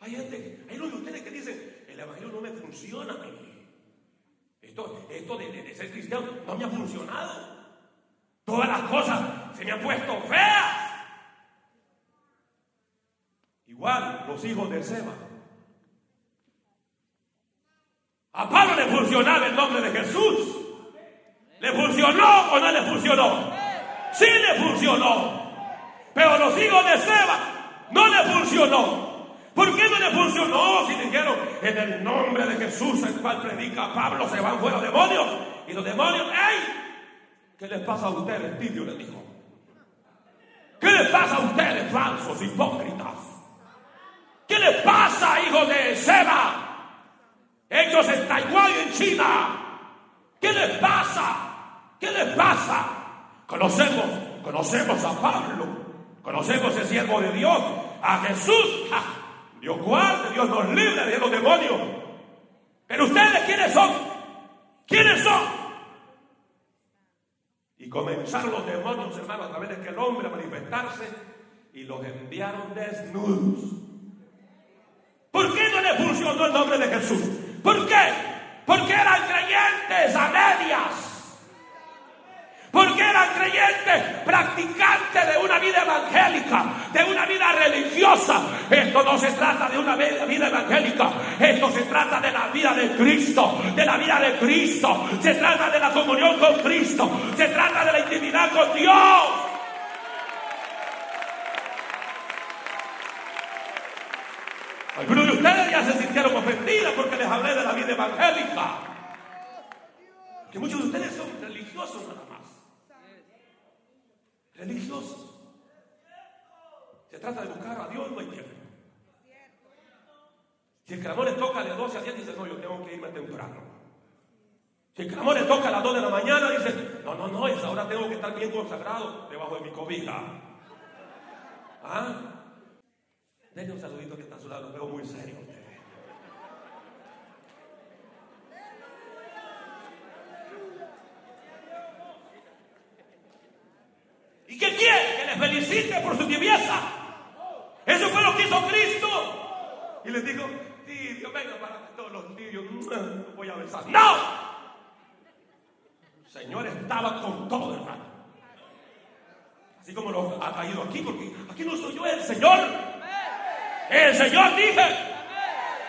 Hay gente, hay unos de ustedes que dicen, el evangelio no me funciona a mí. Esto, esto de, de- de ser cristiano no me ha funcionado. Todas las cosas se me han puesto feas. Igual los hijos de Seba. A Pablo le funcionaba el nombre de Jesús. ¿Le funcionó o no le funcionó? Sí le funcionó. Pero los hijos de Seba no le funcionó. ¿Por qué no le funcionó? Si dijeron, en el nombre de Jesús, el cual predica Pablo, se van fuera demonios. Y los demonios, ¡ey! ¿Qué les pasa a ustedes? Tibio le dijo. ¿Qué les pasa a ustedes, falsos, hipócritas? ¿Qué les pasa, hijo de Seba? Ellos en Taiwán y en China. ¿Qué les pasa? ¿Qué les pasa? Conocemos, conocemos a Pablo, conocemos el siervo de Dios, a Jesús. Dios guarde, Dios nos libre de los demonios. Pero ustedes, ¿quiénes son? ¿Quiénes son? Y comenzaron los demonios, hermanos, a través de aquel hombre a manifestarse y los enviaron desnudos. ¿Por qué no le funcionó el nombre de Jesús? ¿Por qué? Porque eran creyentes a medias. Porque eran creyentes, practicantes de una vida evangélica, de una vida religiosa. Esto no se trata de una vida evangélica. Esto se trata de la vida de Cristo, de la vida de Cristo. Se trata de la comunión con Cristo. Se trata de la intimidad con Dios. Algunos de ustedes ya se sintieron ofendidos porque les hablé de la vida evangélica. Que muchos de ustedes son religiosos nada más religiosos. Se trata de buscar a Dios, no hay tiempo. Si el clamor le toca de 12 a 10, dice, no, yo tengo que irme temprano. Si el clamor le toca a las 2 de la mañana, dice, no, no, no, esa hora tengo que estar bien consagrado debajo de mi cobija. ¿Ah? Denle un saludito que está a su lado, lo veo muy serio usted. ¿Y qué quiere? Que le felicite por su tibieza. Eso fue lo que hizo Cristo. Y le dijo, tibio, venga para todos los tibios no voy a besar. ¡No! El Señor estaba con todo, hermano. Así como lo ha caído aquí, porque aquí no soy yo el Señor. El Señor dice,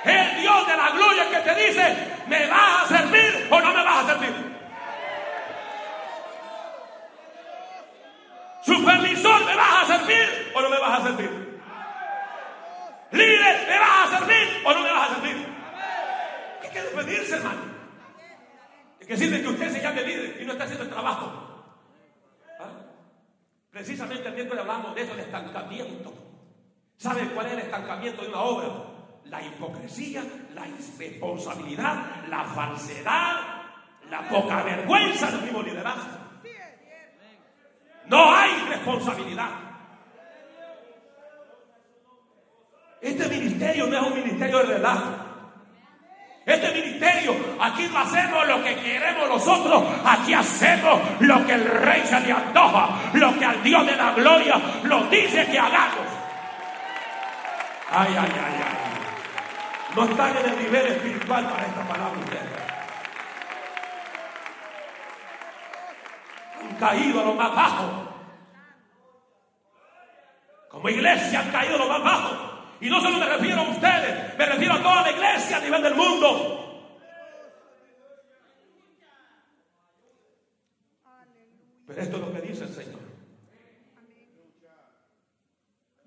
el Dios de la gloria que te dice, ¿me vas a servir o no me vas a servir? Supervisor, ¿me vas a servir o no me vas a servir? Líder, ¿me vas a servir o no me vas a servir? Hay que despedirse, hermano. Es que sirve que usted se llame líder y no está haciendo el trabajo. ¿Ah? Precisamente el miércoles hablamos de eso, el estancamiento. ¿Sabe cuál es el estancamiento de una obra? La hipocresía, la irresponsabilidad, la falsedad, la poca vergüenza del mismo liderazgo. No hay responsabilidad. Este ministerio no es un ministerio de relajo. Este ministerio, aquí no hacemos lo que queremos nosotros, aquí hacemos lo que el rey se le antoja, lo que al Dios de la gloria lo dice que hagamos. Ay, ay, ay, ay. No están en el nivel espiritual para esta palabra ustedes. Han caído a lo más bajo. Como iglesia han caído a lo más bajo. Y no solo me refiero a ustedes, me refiero a toda la iglesia a nivel del mundo. Pero esto es lo que dice el Señor.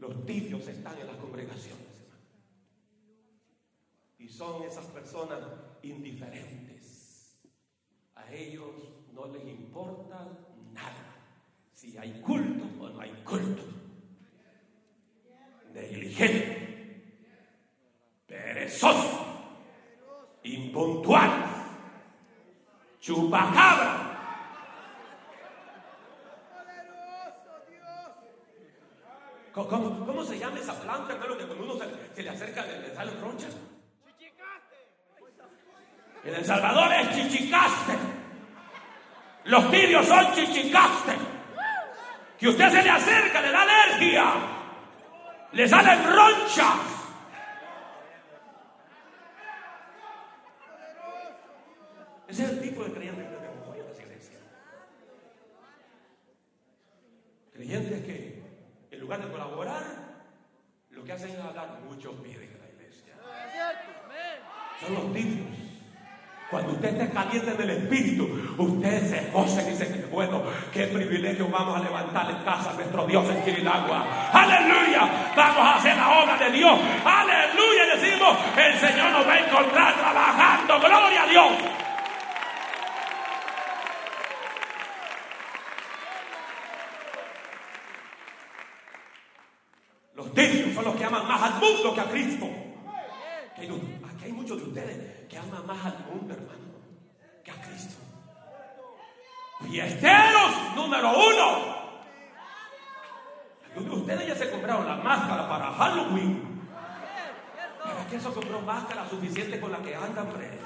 Los tibios están en las congregaciones. Y son esas personas indiferentes. A ellos no les importa nada. Si hay culto o no hay culto. Negligente. Perezoso. Impuntual. Chupacabra. ¿Cómo, cómo, se llama esa planta, hermano, que cuando uno se, se le acerca le, le salen ronchas? En El Salvador es chichicaste. Los tibios son chichicaste. Que usted se le acerca, le da alergia. Le salen ronchas. Ese es el tipo de creyente que tenemos hoy en las iglesias. Creyentes que en lugar de colaborar, lo que hacen es hablar muchos piden en la iglesia. Son los tibios. Cuando usted esté caliente del espíritu, usted se goza y dice, bueno, qué privilegio vamos a levantar en casa a nuestro Dios en Quirilagua. Aleluya, vamos a hacer la obra de Dios. Aleluya, y decimos, el Señor nos va a encontrar trabajando. Gloria a Dios. Los tibios son los que aman más al mundo que a Cristo. Aquí hay muchos de ustedes que aman más al mundo, hermano, que a Cristo. Fiesteros número uno. Algunos de ustedes ya se compraron la máscara para Halloween. ¿Para qué eso compró máscara suficiente con la que andan, hombre?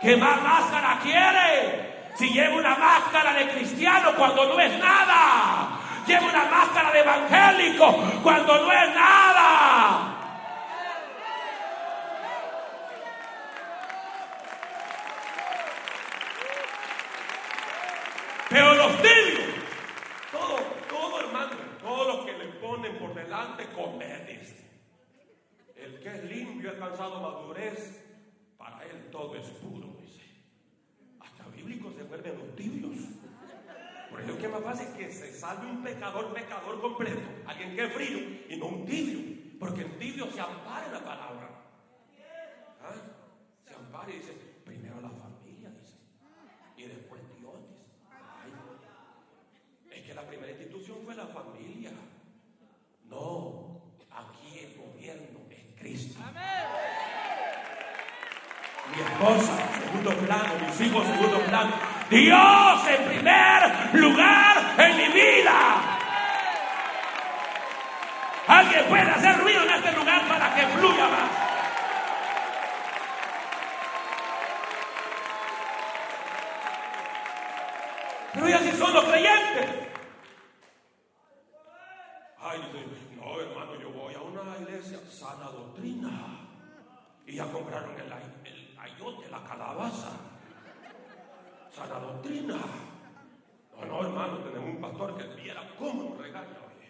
¿Qué más máscara quiere? Si lleva una máscara de cristiano cuando no es nada. Lleva una máscara de evangélico cuando no es nada. Pero los tibios, todo, todo hermano, todos los que le ponen por delante comer, dice. El que es limpio, ha alcanzado madurez, para él todo es puro, dice. Hasta bíblicos se vuelven los tibios. Por eso es que es más fácil que se salve un pecador, pecador completo, alguien que es frío y no un tibio, porque el tibio se ampara en la palabra. ¿Ah? Se ampara y dice, primero la familia, dice, y después Dios, dice. Ay, es que la primera institución fue la familia. No, aquí el gobierno es Cristo. Mi esposa, segundo plano, mis hijos, segundo plano. Dios en primer lugar en mi vida. Alguien puede hacer ruido en este lugar para que fluya más. Pero y así son los creyentes. Ay, no, hermano, yo voy a una iglesia sana doctrina. Y ya compraron el, el ayote, la calabaza. Sana doctrina. No, no, hermano, tenemos un pastor que viera cómo nos regaña hoy.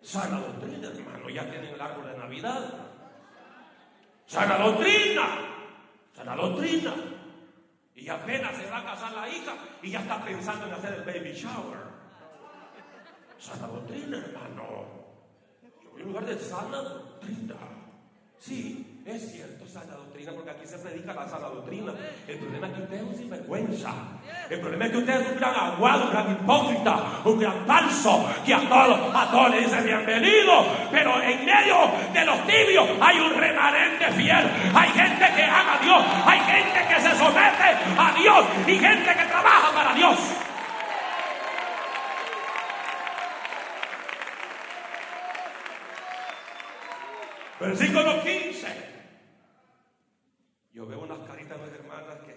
Sana doctrina, hermano, ya tienen el árbol de Navidad. Sana doctrina. Sana doctrina. Y apenas se va a casar la hija y ya está pensando en hacer el baby shower. Sana doctrina, hermano. Yo un lugar de sana doctrina. Sí, es cierto, sana doctrina, porque aquí se predica la sana doctrina. El problema es que usted es un sinvergüenza. El problema es que usted es un gran aguado, un gran hipócrita, un gran falso, que a todos, a todos le dice bienvenido. Pero en medio de los tibios hay un remanente fiel. Hay gente que ama a Dios, hay gente que se somete a Dios y gente que trabaja para Dios. Versículo 15. Yo veo unas caritas de hermanas que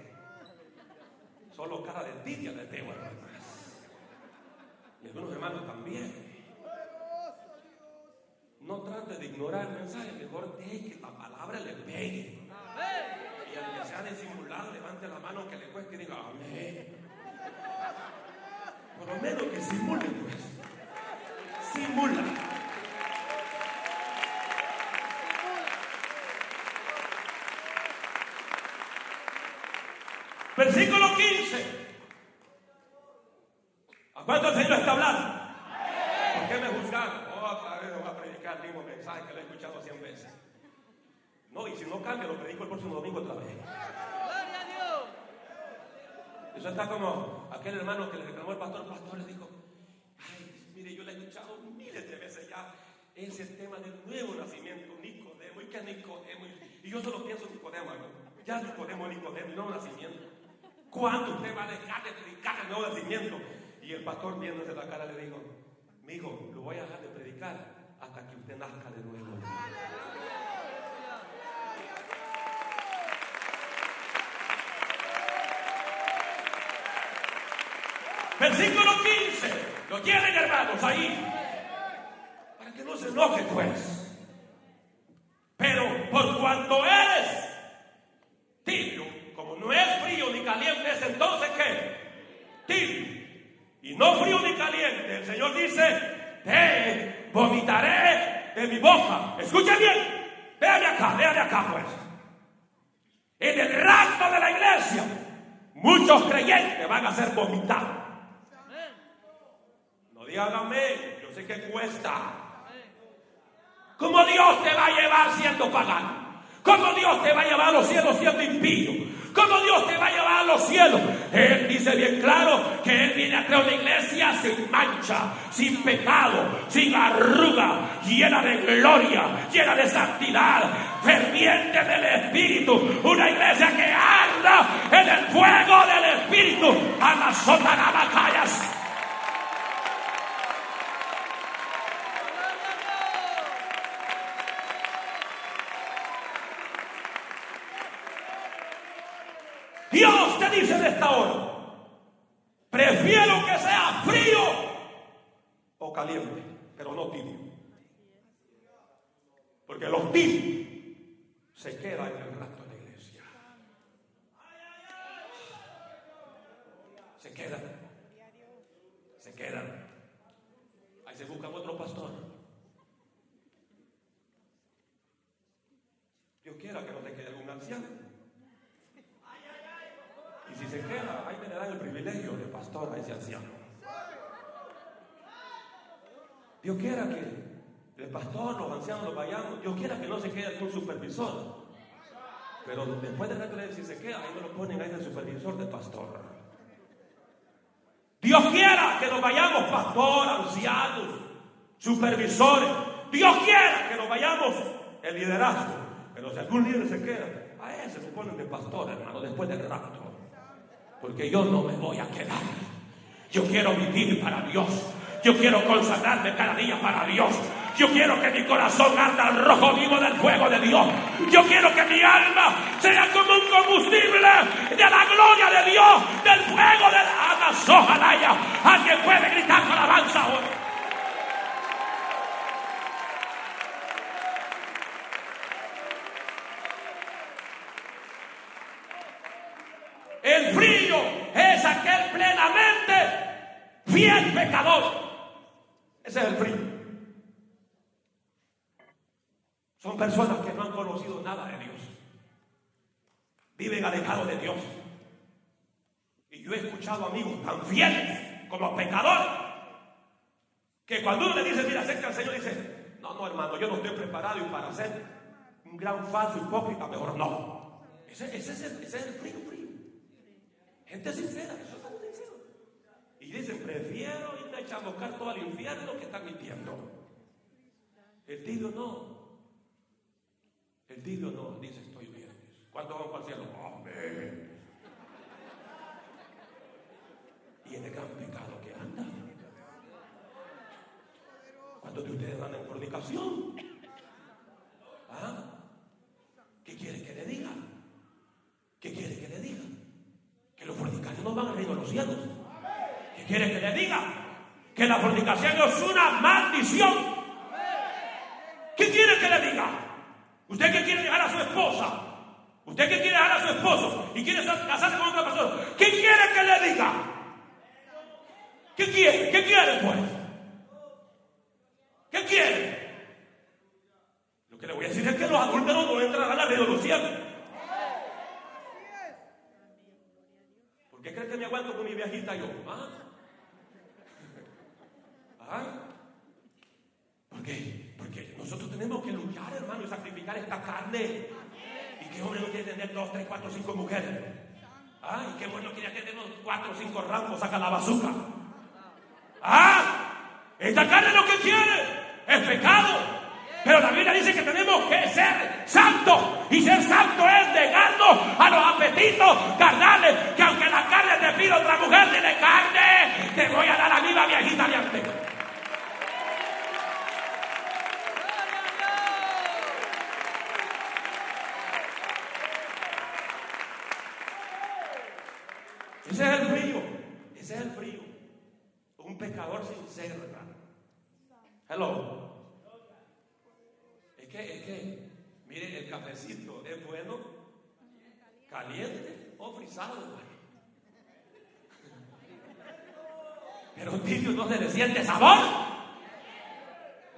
solo cara de envidia les veo, hermanas. Y algunos hermanos también. No trate de ignorar el mensaje, mejor deje que la palabra le pegue. Y al que sea disimulado, levante la mano que le cueste y diga amén. Por lo menos que simule, pues. Simula. Versículo 15. ¿A cuánto el Señor está hablando? ¿Por qué me juzgan? Otra vez voy a predicar el mismo mensaje que lo he escuchado cien veces. No, y si no cambia, lo predico el próximo domingo otra vez. Gloria a Dios. Eso está como aquel hermano que le reclamó al pastor. El pastor le dijo: Ay, mire, yo le he escuchado miles de veces ya ese tema del nuevo nacimiento, Nicodemo. ¿Y qué es Nicodemo? Y yo solo pienso en Nicodemo, hermano. Ya Nicodemo, Nicodemo, nuevo nacimiento. ¿Cuándo usted va a dejar de predicar el nuevo nacimiento? Y el pastor viéndose la cara le dijo, mi hijo, lo voy a dejar de predicar hasta que usted nazca de nuevo. Versículo 15. Lo tienen hermanos ahí. Para que no se enoje pues. Pero por cuanto eres tibio, como no es frío ni caliente, es entonces Y no frío ni caliente. El Señor dice, te vomitaré de mi boca. Escuchen bien. Véanme acá, véanme acá pues. En el rapto de la iglesia, muchos creyentes van a ser vomitados. No digan amén, yo sé que cuesta. ¿Cómo Dios te va a llevar siendo pagano? ¿Cómo Dios te va a llevar a los cielos siendo impío? ¿Cómo Dios te va a llevar a los cielos? Él dice bien claro que Él viene a traer una iglesia sin mancha, sin pecado, sin arruga, llena de gloria, llena de santidad, ferviente del Espíritu. Una iglesia que arda en el fuego del Espíritu. A la callas. Dios te dice en esta hora, prefiero que sea frío o caliente, pero no tibio. Porque los tibios se quedan en el rato de la iglesia. Se quedan. Se quedan. Ahí se busca otro pastor. Dios quiera que no te quede un anciano se queda, ahí me le dan el privilegio de pastor a ese anciano. Dios quiera que el pastor, los ancianos, los vayamos, Dios quiera que no se quede con supervisor. Pero después de la si se queda, ahí me lo ponen ahí de supervisor de pastor. Dios quiera que nos vayamos pastor, ancianos, supervisores. Dios quiera que nos vayamos el liderazgo. Pero si algún líder se queda, a ese se ponen de pastor, hermano, después del rapto. Porque yo no me voy a quedar. Yo quiero vivir para Dios. Yo quiero consagrarme cada día para Dios. Yo quiero que mi corazón arda al rojo vivo del fuego de Dios. Yo quiero que mi alma sea como un combustible de la gloria de Dios, del fuego de la Amazojalaya. Alguien puede gritar alabanza ahora. Es aquel plenamente fiel pecador. Ese es el frío. Son personas que no han conocido nada de Dios. Viven alejados de Dios. Y yo he escuchado amigos tan fieles como pecadores que cuando uno le dice, mira, acerca al Señor, dice, no, no, hermano, yo no estoy preparado y para ser un gran falso hipócrita, mejor no. Ese, es el frío, frío. Gente sincera, eso es sincero. Y dicen, prefiero irme a chamocar todo al infierno que estar mintiendo. El tibio no. El tibio no, dice, estoy bien. ¿Cuánto vamos para el cielo? Amén. Y en el gran pecado que anda. ¿Cuántos de ustedes andan en fornicación? ¿Ah? ¿Qué quiere que le diga? ¿Qué quiere que le diga? Los fornicarios no van a reino de los cielos. ¿Qué quiere que le diga? Que la fornicación es una maldición. ¿Qué quiere que le diga? ¿Usted que quiere dejar a su esposa? ¿Usted que quiere dejar a su esposo y quiere casarse con otra persona? ¿Qué quiere que le diga? ¿Qué quiere? ¿Qué quiere pues? ¿Qué quiere? Lo que le voy a decir es que los adultos no entran a la reino de los cielos. ¿Qué crees que me aguanto con mi viejita yo? ¿Ah? ¿Ah? ¿Por qué? Porque nosotros tenemos que luchar, hermano, y sacrificar esta carne. ¿Y qué hombre no quiere tener dos, tres, cuatro, cinco mujeres? ¿Ah? ¿Y qué bueno quiere tener cuatro o cinco ramos, saca la bazooka? ¿Ah? Esta carne lo que quiere es pecado. Pero la Biblia dice que tenemos que ser santos. Y ser santo es negarnos a los apetitos carnales. Que aunque la carne te pide otra mujer, tiene carne, te voy a dar la viva viejita de antes. Ese es el frío. Ese es el frío. Un pecador sincero, hermano. Hello es que, mire, el cafecito es bueno, caliente o frisado. Pero tibio no se le siente sabor.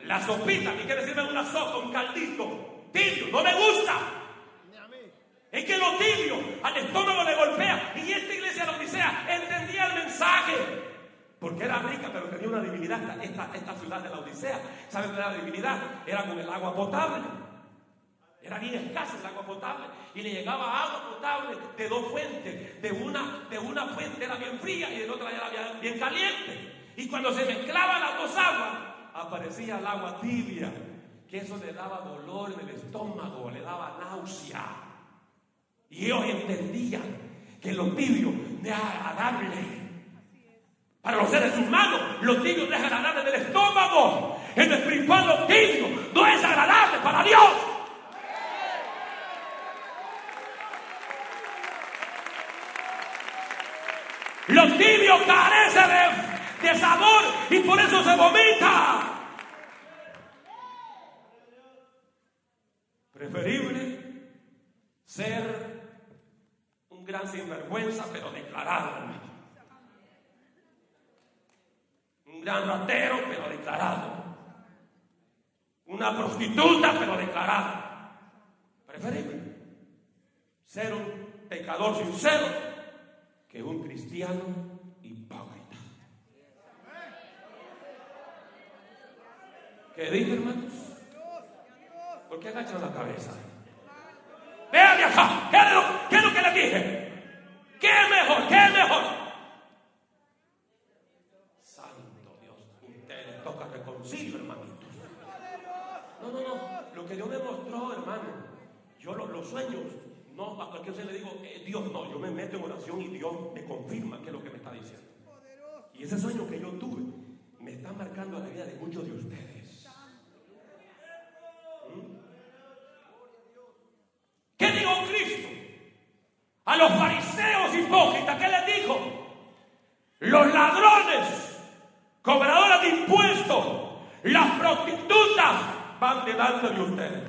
La sopita, ¿y quiere decirme una sopa, un caldito? Tibio, no me gusta. Es que lo tibio al estómago le golpea. Y esta iglesia la Odisea entendía el mensaje. Porque era rica, pero tenía una divinidad. Esta, esta ciudad de la Odisea, ¿saben qué era la divinidad? Era con el agua potable. Era bien escasa el agua potable y le llegaba agua potable de dos fuentes. De una, de una fuente era bien fría y de otra era bien, bien caliente. Y cuando se mezclaban las dos aguas, aparecía el agua tibia, que eso le daba dolor en el estómago, le daba náusea. Y ellos entendían que lo tibio es agradable. Para los seres humanos, lo tibio no es agradable del estómago. En lo espiritual, lo tibio no es agradable para Dios. Lo tibio carece de, de sabor y por eso se vomita. Preferible ser un gran sinvergüenza, pero declarado. Hermano. Un gran ratero, pero declarado. Una prostituta, pero declarada. Preferible ser un pecador sincero que un cristiano hipócrita. ¿Qué dije, hermanos? ¿Por qué agachan la cabeza? Vean acá, ¿qué es, lo, ¿qué es lo que le dije? ¿Qué es mejor? ¿Qué es mejor? Santo Dios, usted le toca reconcilio, hermanitos. No, no, no, lo que Dios me mostró, hermano, yo lo- los sueños, no, a cualquier se le digo, eh, Dios no, yo me meto en oración y Dios me confirma qué es lo que me está diciendo. Y ese sueño que yo tuve me está marcando la vida de muchos de ustedes. ¿Mm? ¿Qué dijo Cristo? A los fariseos hipócritas, ¿qué les dijo? Los ladrones, cobradores de impuestos, las prostitutas van delante de ustedes.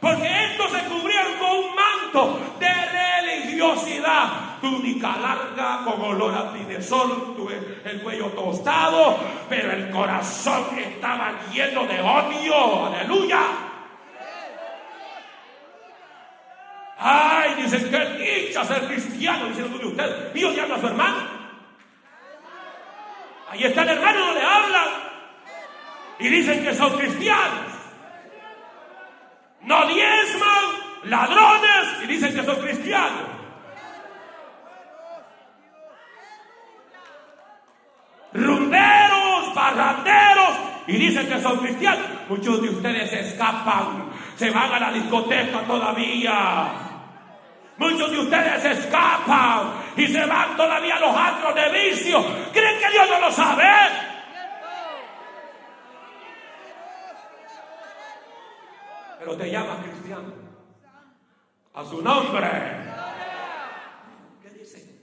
Porque estos se cubrían con un manto de religiosidad. Túnica larga con olor a sol, tuve el cuello tostado, pero el corazón estaba lleno de odio. Aleluya. Ay, dicen que dicha ser cristiano, algunos de ustedes. Y odiando a su hermano. Ahí está el hermano, no le hablan. Y dicen que son cristianos. No diezman, ladrones, y dicen que son cristianos. Rumberos, parranderos, y dicen que son cristianos. Muchos de ustedes escapan, se van a la discoteca todavía. Muchos de ustedes escapan y se van todavía a los antros de vicio. ¿Creen que Dios no lo sabe? Pero te llamas cristiano. A su nombre. ¿Qué dice?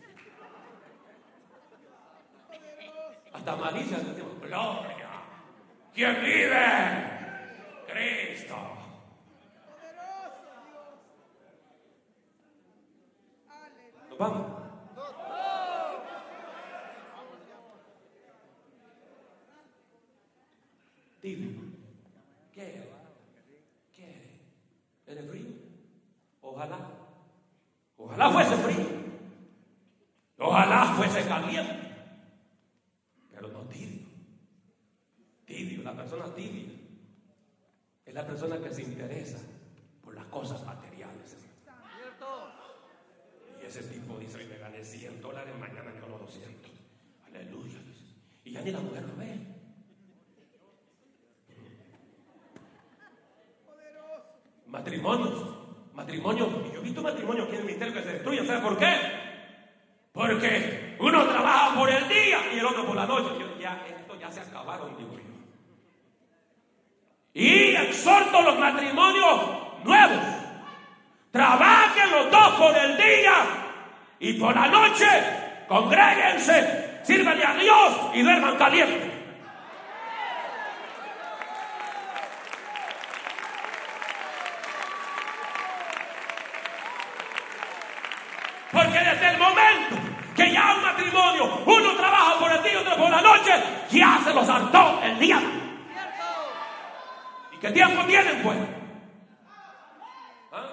Hasta malicia decimos, gloria. ¿Quién vive? Cristo. Nos vamos. Dime, ¿qué? ¿Qué? ¿Eres frío? Ojalá. Ojalá fuese frío. Ojalá fuese caliente. Pero no tibio. Tibio, la persona tibia. Es la persona que se interesa por las cosas materiales. hermano. Cierto. Y ese tipo dice, hoy me gané 100 dólares, mañana ganó 200. Aleluya. dice. La mujer lo ve. Matrimonios, matrimonios. Yo he visto matrimonios aquí en el ministerio que se destruyen. ¿Sabe por qué? Porque uno trabaja por el día y el otro por la noche. Yo, ya, esto ya se acabaron, digo yo. Y exhorto los matrimonios nuevos. Trabajen los dos por el día y por la noche congréguense, sírvanle a Dios y duerman caliente. Porque desde el momento que ya un matrimonio, uno trabaja por el día y otro por la noche, ya se los hartó el día. ¿Y qué tiempo tienen, pues? ¿Ah?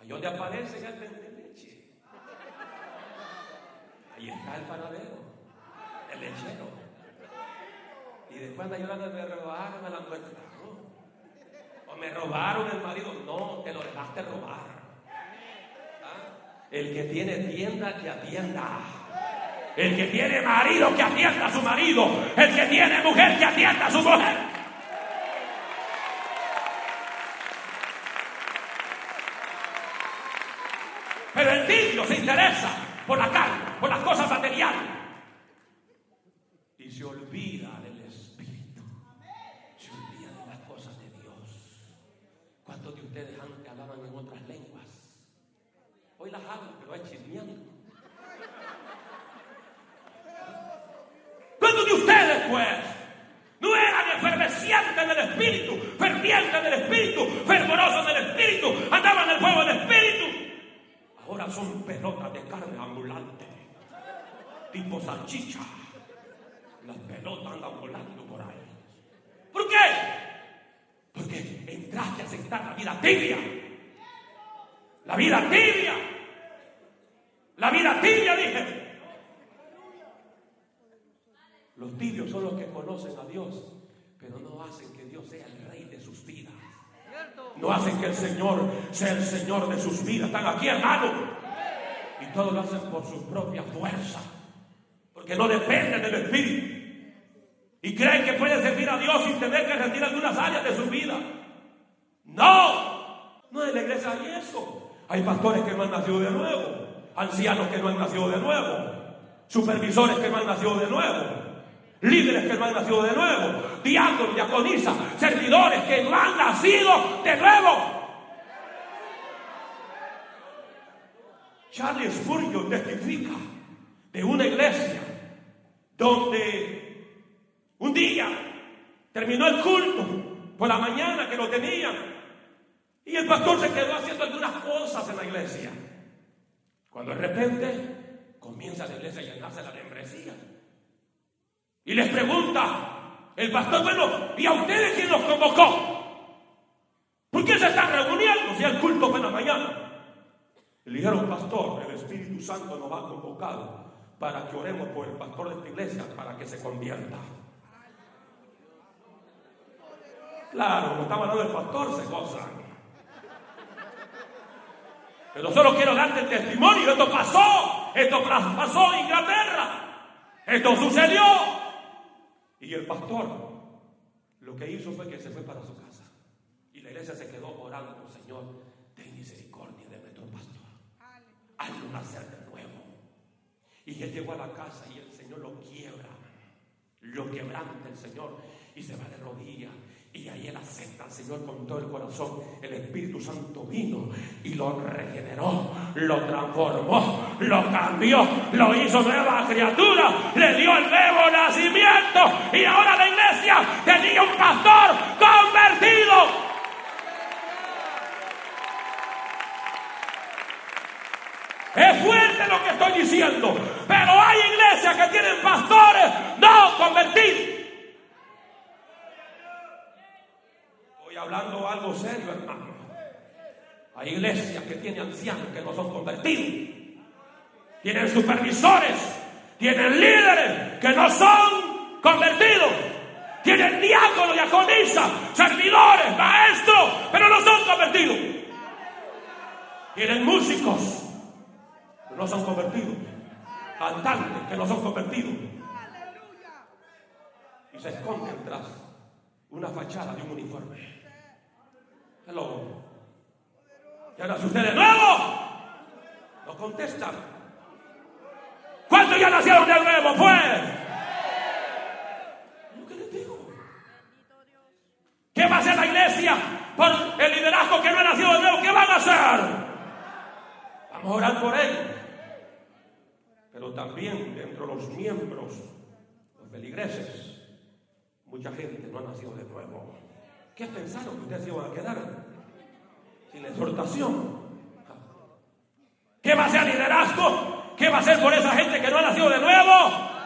Ahí donde aparece el vende leche. Ahí está el panadero, el lechero. Y después anda llorando, me robaron a la muerte. O me robaron el marido. No, te lo dejaste robar. ¿Ah? El que tiene tienda, que atienda. El que tiene marido, que atienda a su marido. El que tiene mujer, que atienda a su mujer. Pero el tibio se interesa por la carne, cosas materiales. Y se olvida del Espíritu. Se olvida de las cosas de Dios. ¿Cuántos de ustedes antes hablaban en otras lenguas? Hoy las hablan, pero es chismeando. ¿Cuántos de ustedes, pues, no eran efervescientes del Espíritu, fervientes del Espíritu, fervorosos del Espíritu, andaban en el fuego del Espíritu? Ahora son pelotas de carne ambulante, tipo salchicha. Las pelotas andan volando por ahí. ¿Por qué? Porque entraste a aceptar la tibia. La vida tibia. La vida tibia, dije. Los tibios son los que conocen a Dios, pero no hacen que Dios sea el rey de sus vidas. No hacen que el Señor sea el Señor de sus vidas. Están aquí, hermano. Y todo lo hacen por su propia fuerza. Porque no dependen del Espíritu. Y creen que pueden servir a Dios sin tener que retirar algunas áreas de su vida. No. No en la iglesia hay eso. Hay pastores que no han nacido de nuevo. Ancianos que no han nacido de nuevo. Supervisores que no han nacido de nuevo líderes que no han nacido de nuevo, diáconos, diaconisas, servidores que no han nacido de nuevo. Charles Spurgeon testifica de una iglesia donde un día terminó el culto por la mañana que lo tenían y el pastor se quedó haciendo algunas cosas en la iglesia. Cuando de repente comienza la iglesia a llenarse la membresía. Y les pregunta el pastor, bueno, ¿y a ustedes quién los convocó? ¿Por qué se están reuniendo si el culto fue en la mañana? Le dijeron, pastor, el Espíritu Santo nos ha convocado para que oremos por el pastor de esta iglesia para que se convierta. Claro, estaba hablando del pastor, se gozan. Pero solo quiero darte el testimonio. Esto pasó. Esto pasó en Inglaterra. Esto sucedió. Y el pastor lo que hizo fue que se fue para su casa. Y la iglesia se quedó orando, Señor, ten misericordia de nuestro pastor. Hazlo nacer de nuevo. Y él llegó a la casa y el Señor lo quiebra. Lo quebranta el Señor y se va de rodillas. Y ahí él acepta al Señor con todo el corazón. El Espíritu Santo vino y lo regeneró, lo transformó, lo cambió, lo hizo nueva criatura, le dio el nuevo nacimiento. Y ahora la iglesia tenía un pastor convertido. Es fuerte lo que estoy diciendo, pero hay iglesias que tienen pastores no convertidos. hablando algo serio, hermano. Hay iglesias que tienen ancianos que no son convertidos. Tienen supervisores, tienen líderes que no son convertidos. Tienen diáconos, diaconisas, servidores, maestros, pero no son convertidos. Tienen músicos que no son convertidos. Cantantes que no son convertidos. Y se esconden tras una fachada de un uniforme. Hello. ¿Y ahora si de nuevo? No contestan. ¿Cuántos ya nacieron de nuevo? Pues. ¿Qué les digo? ¿Qué va a hacer la iglesia por el liderazgo que no ha nacido de nuevo? ¿Qué van a hacer? Vamos a orar por él. Pero también dentro de los miembros, los feligreses, mucha gente no ha nacido de nuevo. ¿Qué pensaron que ustedes iban a quedar? Sin exhortación. ¿Qué va a ser liderazgo? ¿Qué va a ser por esa gente que no ha nacido de nuevo?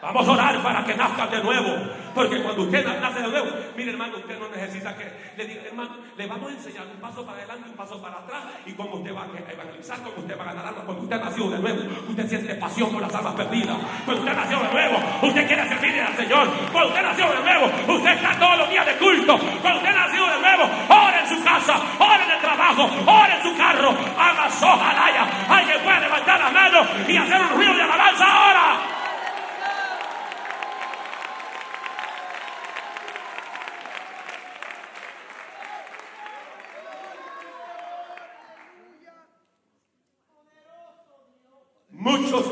Vamos a orar para que nazcan de nuevo. Porque cuando usted nace de nuevo, mire hermano, usted no necesita que le diga, hermano, le vamos a enseñar un paso para adelante, un paso para atrás y cómo usted va a evangelizar, cómo usted va a ganar almas. Cuando usted nació de nuevo, usted siente pasión por las almas perdidas. Cuando usted nació de nuevo, usted quiere servirle al Señor. Cuando usted nació de nuevo, usted está todos los días de culto. Cuando usted nació de nuevo, ora en su casa, ora en el trabajo, ora en su carro, haga sojalaya. Alguien puede levantar las manos y hacer un ruido de alabanza ahora. Muchos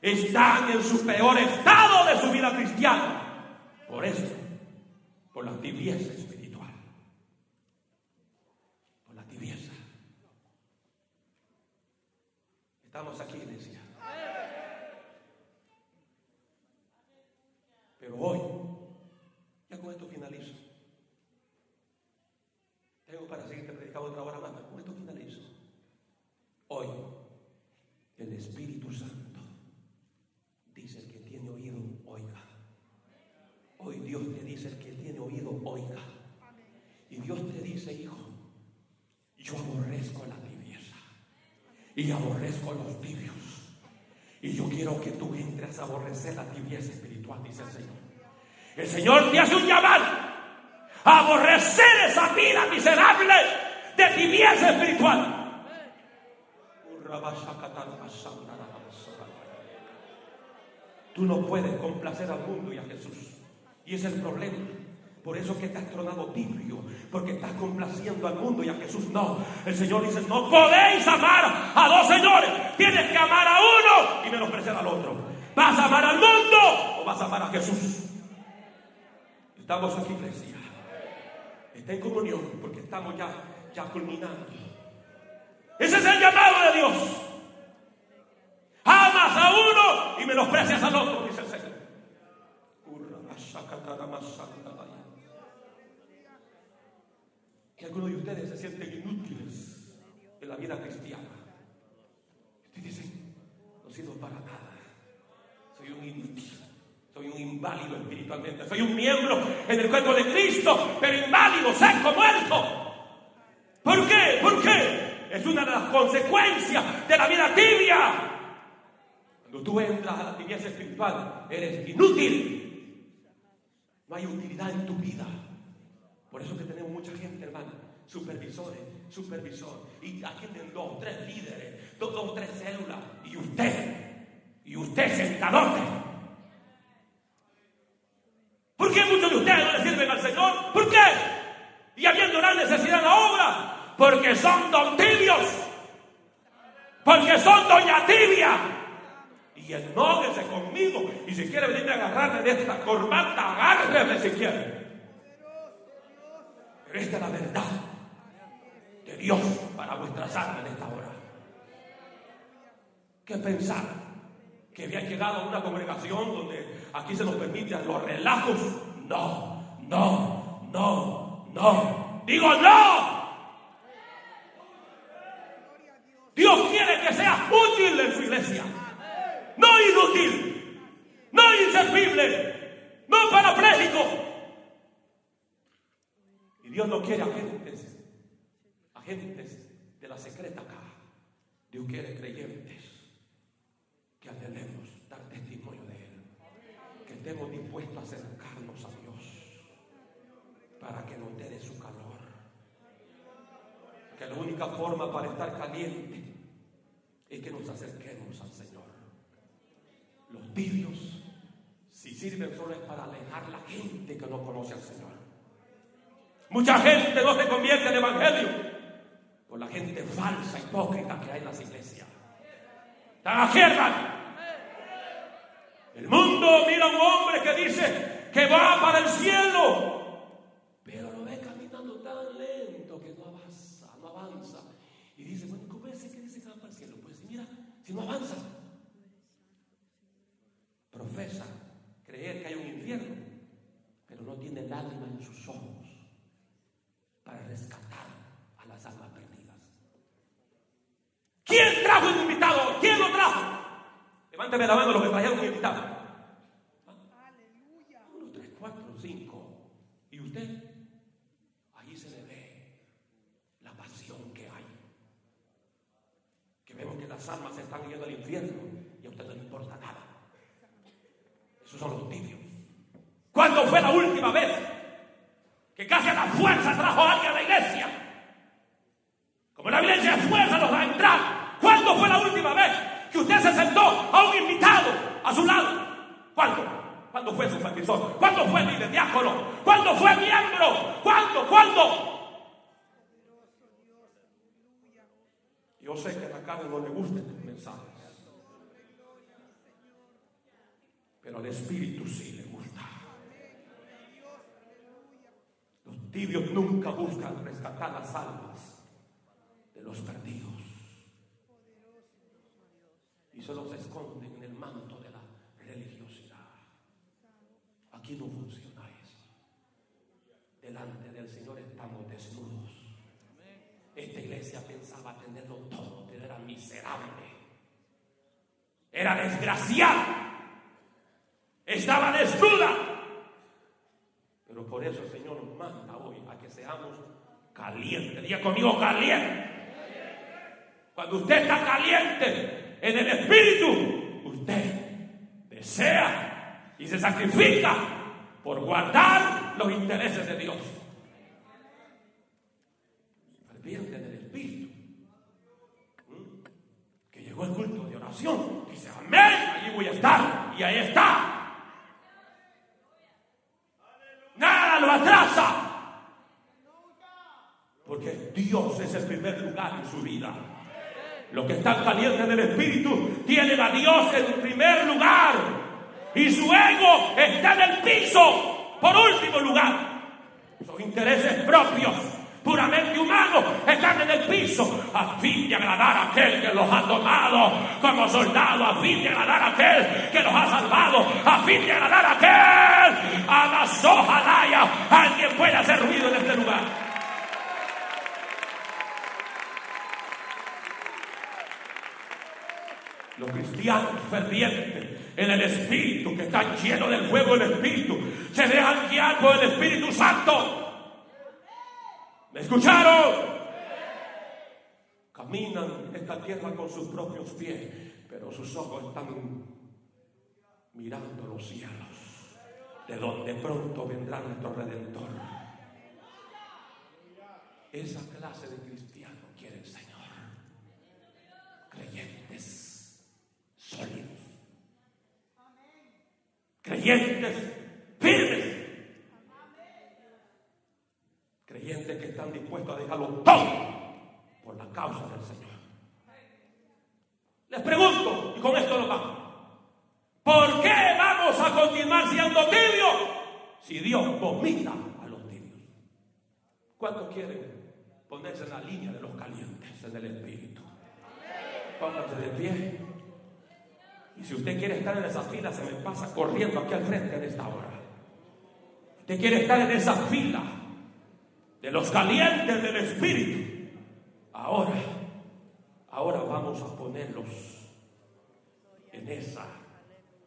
están en su peor estado de su vida cristiana. Por eso, por la tibieza espiritual. Por la tibieza. Estamos aquí, iglesia. Pero hoy, ya con esto finalizo. Tengo para seguirte predicando otra hora más, pero con esto finalizo. Hoy el Espíritu Santo dice el que tiene oído, oiga. Hoy Dios te dice el que tiene oído, oiga. Y Dios te dice, hijo, yo aborrezco la tibieza y aborrezco los tibios. Y yo quiero que tú entres a aborrecer la tibieza espiritual, dice el Señor. El Señor te hace un llamado a aborrecer esa vida miserable de tibieza espiritual. Tú no puedes complacer al mundo y a Jesús. Y ese es el problema. Por eso que has tronado tibio, porque estás complaciendo al mundo y a Jesús no. El Señor dice, no podéis amar a dos señores. Tienes que amar a uno y menospreciar al otro. ¿Vas a amar al mundo o vas a amar a Jesús? Estamos aquí, iglesia. Está en comunión porque estamos ya, ya culminando. Ese es el llamado de Dios. Amas a uno y menosprecias al otro, dice el Señor. Que algunos de ustedes se sienten inútiles en la vida cristiana. Ustedes dicen, no sirvo para nada. Soy un inútil. Soy un inválido espiritualmente. Soy un miembro en el cuerpo de Cristo, pero inválido, seco, muerto. ¿Por qué? ¿Por qué? Es una de las consecuencias de la vida tibia. Cuando tú entras a la tibieza espiritual, eres inútil. No hay utilidad en tu vida. Por eso que tenemos mucha gente, hermano, supervisores, supervisor. Y aquí tienen dos, tres líderes, dos, dos, tres células. Y usted, y usted sentadote. ¿Por qué muchos de ustedes no le sirven al Señor? ¿Por qué? Y habiendo una necesidad en la obra, porque son don tibios, porque son doña tibia. Y enójese conmigo. Y si quiere venir a agarrarme de esta corbata, agárreme si quiere. Esta es la verdad de Dios para vuestras almas en esta hora. ¿Qué pensar? Que había llegado a una congregación donde aquí se nos permiten los relajos. No, no, no, no. Digo no. Dios quiere que sea útil en su iglesia. No inútil. No inservible. No parapléjico. Dios no quiere agentes. Agentes de la secreta acá. Dios quiere creyentes que anhelemos dar testimonio de Él. Que estemos dispuestos a acercarnos a Dios para que nos dé su calor. Que la única forma para estar caliente es que nos acerquemos al Señor. Los tibios, si sirven solo es para alejar la gente que no conoce al Señor. Mucha gente no se convierte en evangelio por la gente falsa, hipócrita que hay en las iglesias. Están El mundo mira a un hombre que dice que va para el cielo, pero lo ve caminando tan lento que no avanza, no avanza. Y dice, bueno, ¿cómo es que dice que va para el cielo? Pues mira, si no avanza, profesa creer que hay un infierno, pero no tiene lágrimas en sus ojos para rescatar a las almas perdidas. ¿Quién trajo un invitado? ¿Quién lo trajo? Levántame la mano los que trajeron un invitado. Aleluya. Uno, tres, cuatro, cinco. ¿Y usted? Ahí se le ve la pasión que hay. Que vemos que las almas se están yendo al infierno y a usted no le importa nada. Esos son los tibios. ¿Cuándo fue la última vez que casi a la fuerza trajo a alguien a la iglesia? Como la de fuerza los va a entrar. ¿Cuándo fue la última vez que usted se sentó a un invitado a su lado? ¿Cuándo? ¿Cuándo fue supervisor? ¿Cuándo fue líder diácono? ¿Cuándo fue miembro? ¿Cuándo? ¿Cuándo? Yo sé que a la carne no le gustan estos mensajes. Pero al Espíritu sí le gusta. Los tibios nunca buscan rescatar las almas de los perdidos. Y se los esconden en el manto de la religiosidad. Aquí no funciona eso. Delante del Señor estamos desnudos. Esta iglesia pensaba tenerlo todo, pero era miserable. Era desgraciada. Estaba desnuda. Por eso el Señor manda hoy a que seamos calientes. Diga conmigo caliente. Cuando usted está caliente en el espíritu, usted desea y se sacrifica por guardar los intereses de Dios. Ferviente en el espíritu. ¿Mm? Que llegó el culto de oración. Dice, amén, allí voy a estar. Y ahí está. Nada lo atrasa. Porque Dios es el primer lugar en su vida. Los que están calientes en el espíritu tienen a Dios en primer lugar. Y su ego está en el piso por último lugar. Sus intereses propios, puramente humanos, están en el piso a fin de agradar a aquel que los ha tomado como soldados, a fin de agradar a aquel que los ha salvado, a fin de agradar a aquel. Amas, ojalá alguien pueda hacer ruido en este lugar. Los cristianos fervientes en el Espíritu, que están llenos del fuego del Espíritu, se dejan guiar por el Espíritu Santo. ¿Me escucharon? Caminan esta tierra con sus propios pies, pero sus ojos están mirando los cielos, de donde pronto vendrá nuestro Redentor. Esa clase de cristiano quiere el Señor. Creyentes sólidos. Creyentes firmes. Creyentes que están dispuestos a dejarlo todo por la causa del Señor. Les pregunto, y con esto nos vamos. ¿Por qué vamos a continuar siendo tibios si Dios vomita a los tibios? ¿Cuántos quieren ponerse en la línea de los calientes en el Espíritu? Pónganse de pie. Y si usted quiere estar en esa fila, se me pasa corriendo aquí al frente en esta hora. Usted quiere estar en esa fila de los calientes del Espíritu. Ahora, ahora vamos a ponerlos en esa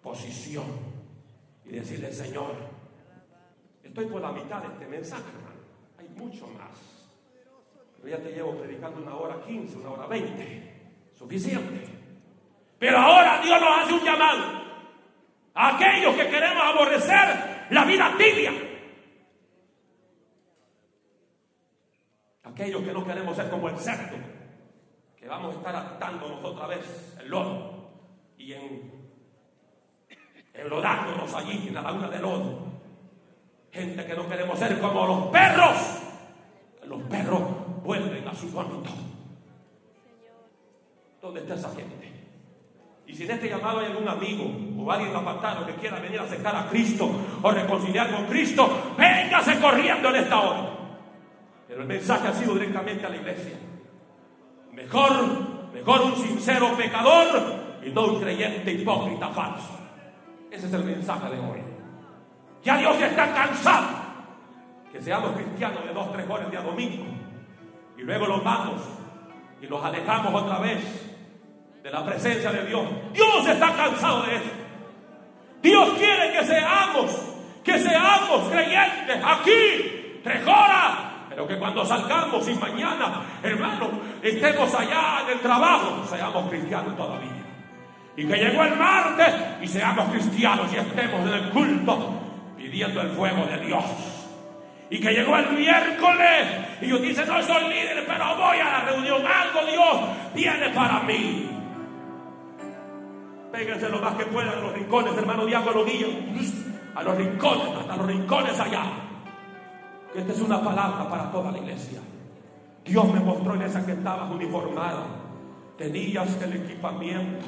posición y decirle, Señor, estoy por la mitad de este mensaje, hermano. Hay mucho más. Pero ya te llevo predicando una hora quince, una hora veinte. Suficiente. Pero ahora Dios nos hace un llamado a aquellos que queremos aborrecer la vida tibia. Aquellos que no queremos ser como el cerdo, que vamos a estar atándonos otra vez el lodo y en, enlodándonos allí en la laguna de lodo. Gente que no queremos ser como los perros. Los perros vuelven a su vómito. ¿Dónde está esa gente? Y si en este llamado hay algún amigo o alguien apartado que quiera venir a acercar a Cristo o reconciliar con Cristo, véngase corriendo en esta hora. Pero el mensaje ha sido directamente a la iglesia. Mejor, mejor un sincero pecador y no un creyente hipócrita falso. Ese es el mensaje de hoy. Ya Dios está cansado que seamos cristianos de dos, tres horas de domingo y luego nos vamos y nos alejamos otra vez de la presencia de Dios. Dios está cansado de eso. Dios quiere que seamos, que seamos creyentes aquí tres horas. Pero que cuando salgamos y mañana, hermano, estemos allá en el trabajo, seamos cristianos todavía. Y que llegó el martes y seamos cristianos y estemos en el culto pidiendo el fuego de Dios. Y que llegó el miércoles y yo dice, no soy líder, pero voy a la reunión. Algo Dios tiene para mí. Péguense lo más que puedan a los rincones, hermano Diácono Guillo. A los rincones, hasta los rincones allá. Esta es una palabra para toda la iglesia. Dios me mostró en esa que estabas uniformada. Tenías el equipamiento,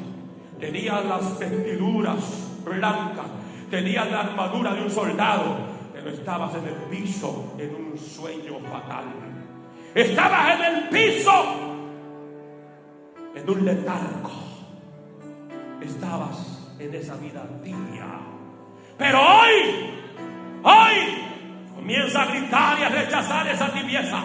tenías las vestiduras blancas, tenías la armadura de un soldado, pero estabas en el piso en un sueño fatal. Estabas en el piso en un letargo. Estabas en esa vida tibia. Pero hoy, hoy, comienza a gritar y a rechazar esa tibieza.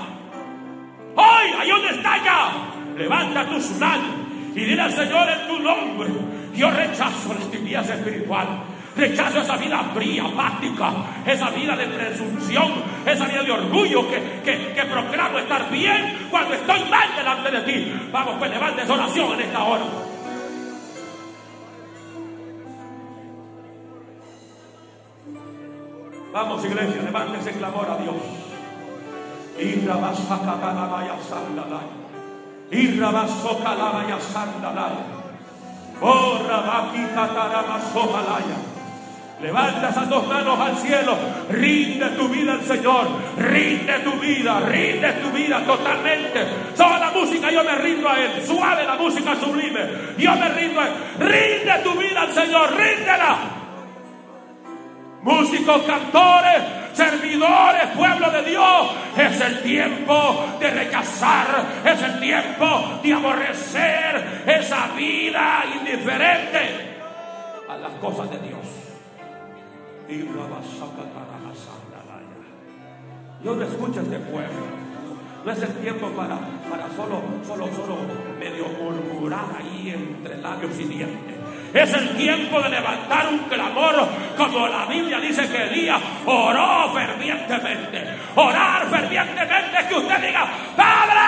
Hoy, ahí donde está ya, levanta tus manos y dile al Señor en tu nombre, yo rechazo la tibieza espiritual. Rechazo esa vida fría, apática, esa vida de presunción, esa vida de orgullo que, que, proclamo estar bien cuando estoy mal delante de ti. Vamos, pues levante esa oración en esta hora. Vamos, iglesia, levante ese clamor a Dios. Irra basaka kalamaya sandalaya. Irra sandalaya. Levanta esas dos manos al cielo. Rinde tu vida al Señor. Rinde tu vida. Rinde tu vida totalmente. Toda la música yo me rindo a Él. Suave la música sublime. Yo me rindo a Él. Rinde tu vida al Señor. Ríndela. Músicos, cantores, servidores, pueblo de Dios. Es el tiempo de rechazar. Es el tiempo de aborrecer esa vida indiferente a las cosas de Dios. Yo no escucho a este pueblo. No es el tiempo para, para solo, solo, solo medio murmurar ahí entre labios y dientes. Es el tiempo de levantar un clamor, como la Biblia dice que Elías oró fervientemente. Orar fervientemente es que usted diga, Padre,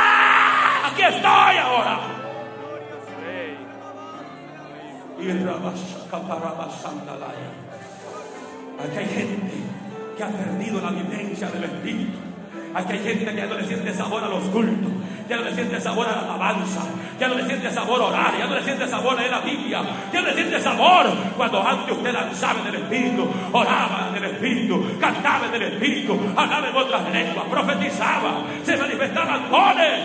aquí estoy ahora. Y Aquí hay gente que ha perdido la vivencia del Espíritu. Aquí hay gente que ya no le siente sabor a los cultos, ya no le siente sabor a la alabanza, ya no le siente sabor a orar, ya no le siente sabor a leer la Biblia, ya no le siente sabor cuando antes usted lanzaba en el Espíritu, oraba en el Espíritu, cantaba en el Espíritu, hablaba en otras lenguas, profetizaba, se manifestaban dones.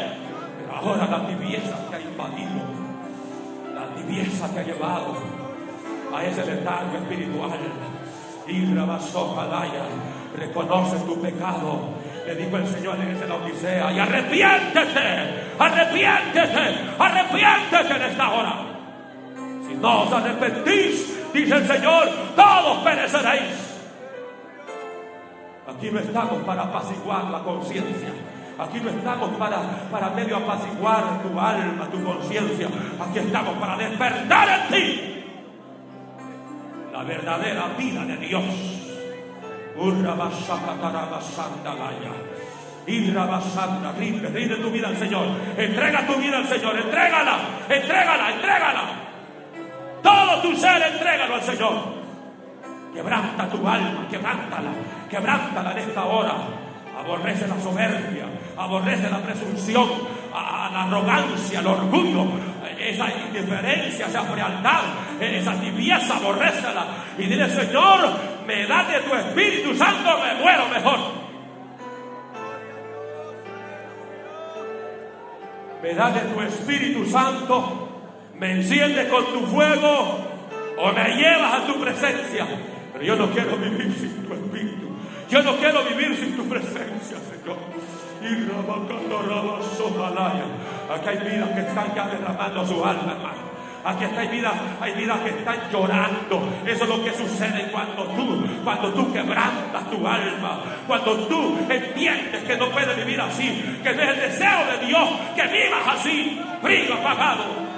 Pero ahora la tibieza que ha invadido, la tibieza que ha llevado a ese letargo espiritual. Y Palaya, reconoce tu pecado. Le dijo el Señor en la Odisea, y arrepiéntete, arrepiéntete, arrepiéntete en esta hora. Si no os arrepentís, dice el Señor, todos pereceréis. Aquí no estamos para apaciguar la conciencia. Aquí no estamos para, para medio apaciguar tu alma, tu conciencia. Aquí estamos para despertar en ti la verdadera vida de Dios. Irrabasanda, rinde, rinde tu vida al Señor. Entrega tu vida al Señor, entrégala, entrégala, entrégala. Todo tu ser, entrégalo al Señor. Quebranta tu alma, quebrántala, quebrántala en esta hora. Aborrece la soberbia, aborrece la presunción, la arrogancia, el orgullo, esa indiferencia, esa frialdad, esa tibieza, aborrécela. Y dile, Señor, me da de tu Espíritu Santo, me muero mejor. Me da de tu Espíritu Santo, me enciende con tu fuego o me llevas a tu presencia. Pero yo no quiero vivir sin tu Espíritu. Yo no quiero vivir sin tu presencia, Señor. Y Aquí hay vidas que están ya derramando su alma, hermano. Aquí hay vidas, hay vidas que están llorando. Eso es lo que sucede cuando tú, cuando tú quebrantas tu alma, cuando tú entiendes que no puedes vivir así, que no es el deseo de Dios que vivas así, frío, apagado.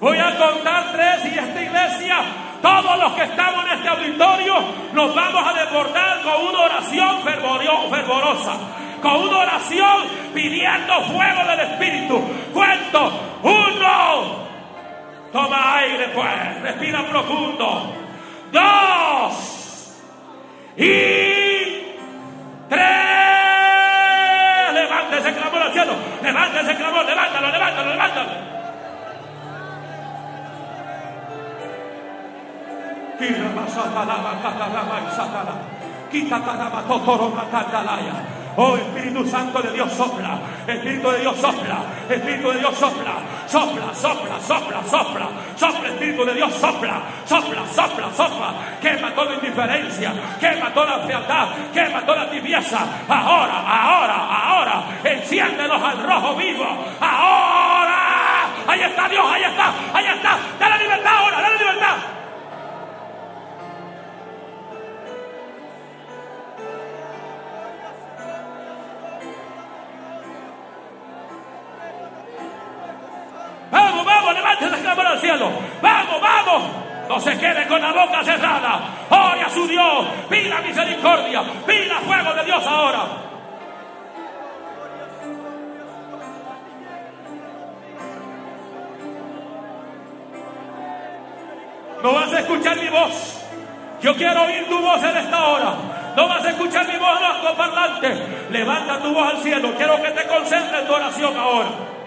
Voy a contar tres y esta iglesia, todos los que estamos en este auditorio, nos vamos a desbordar con una oración fervorosa, con una oración pidiendo fuego del Espíritu. Cuento, uno, toma aire pues, respira profundo, dos y tres. Levántese, clamor al cielo, levántese, clamor, levántalo, levántalo, levántalo. Oh Espíritu Santo de Dios sopla, Espíritu de Dios sopla, Espíritu de Dios sopla, sopla, sopla, sopla, sopla, sopla, Espíritu de Dios sopla, sopla, sopla, sopla, quema toda indiferencia, quema toda fealdad, quema toda tibieza, ahora, ahora, ahora, enciéndenos al rojo vivo, ahora, ahí está Dios, ahí está, ahí está, dale al cielo. Vamos, vamos. No se quede con la boca cerrada. Ore a su Dios. Pida misericordia. Pida fuego de Dios ahora. No vas a escuchar mi voz. Yo quiero oír tu voz en esta hora. No vas a escuchar mi voz en los parlantes. Levanta tu voz al cielo. Quiero que te concentres en tu oración ahora.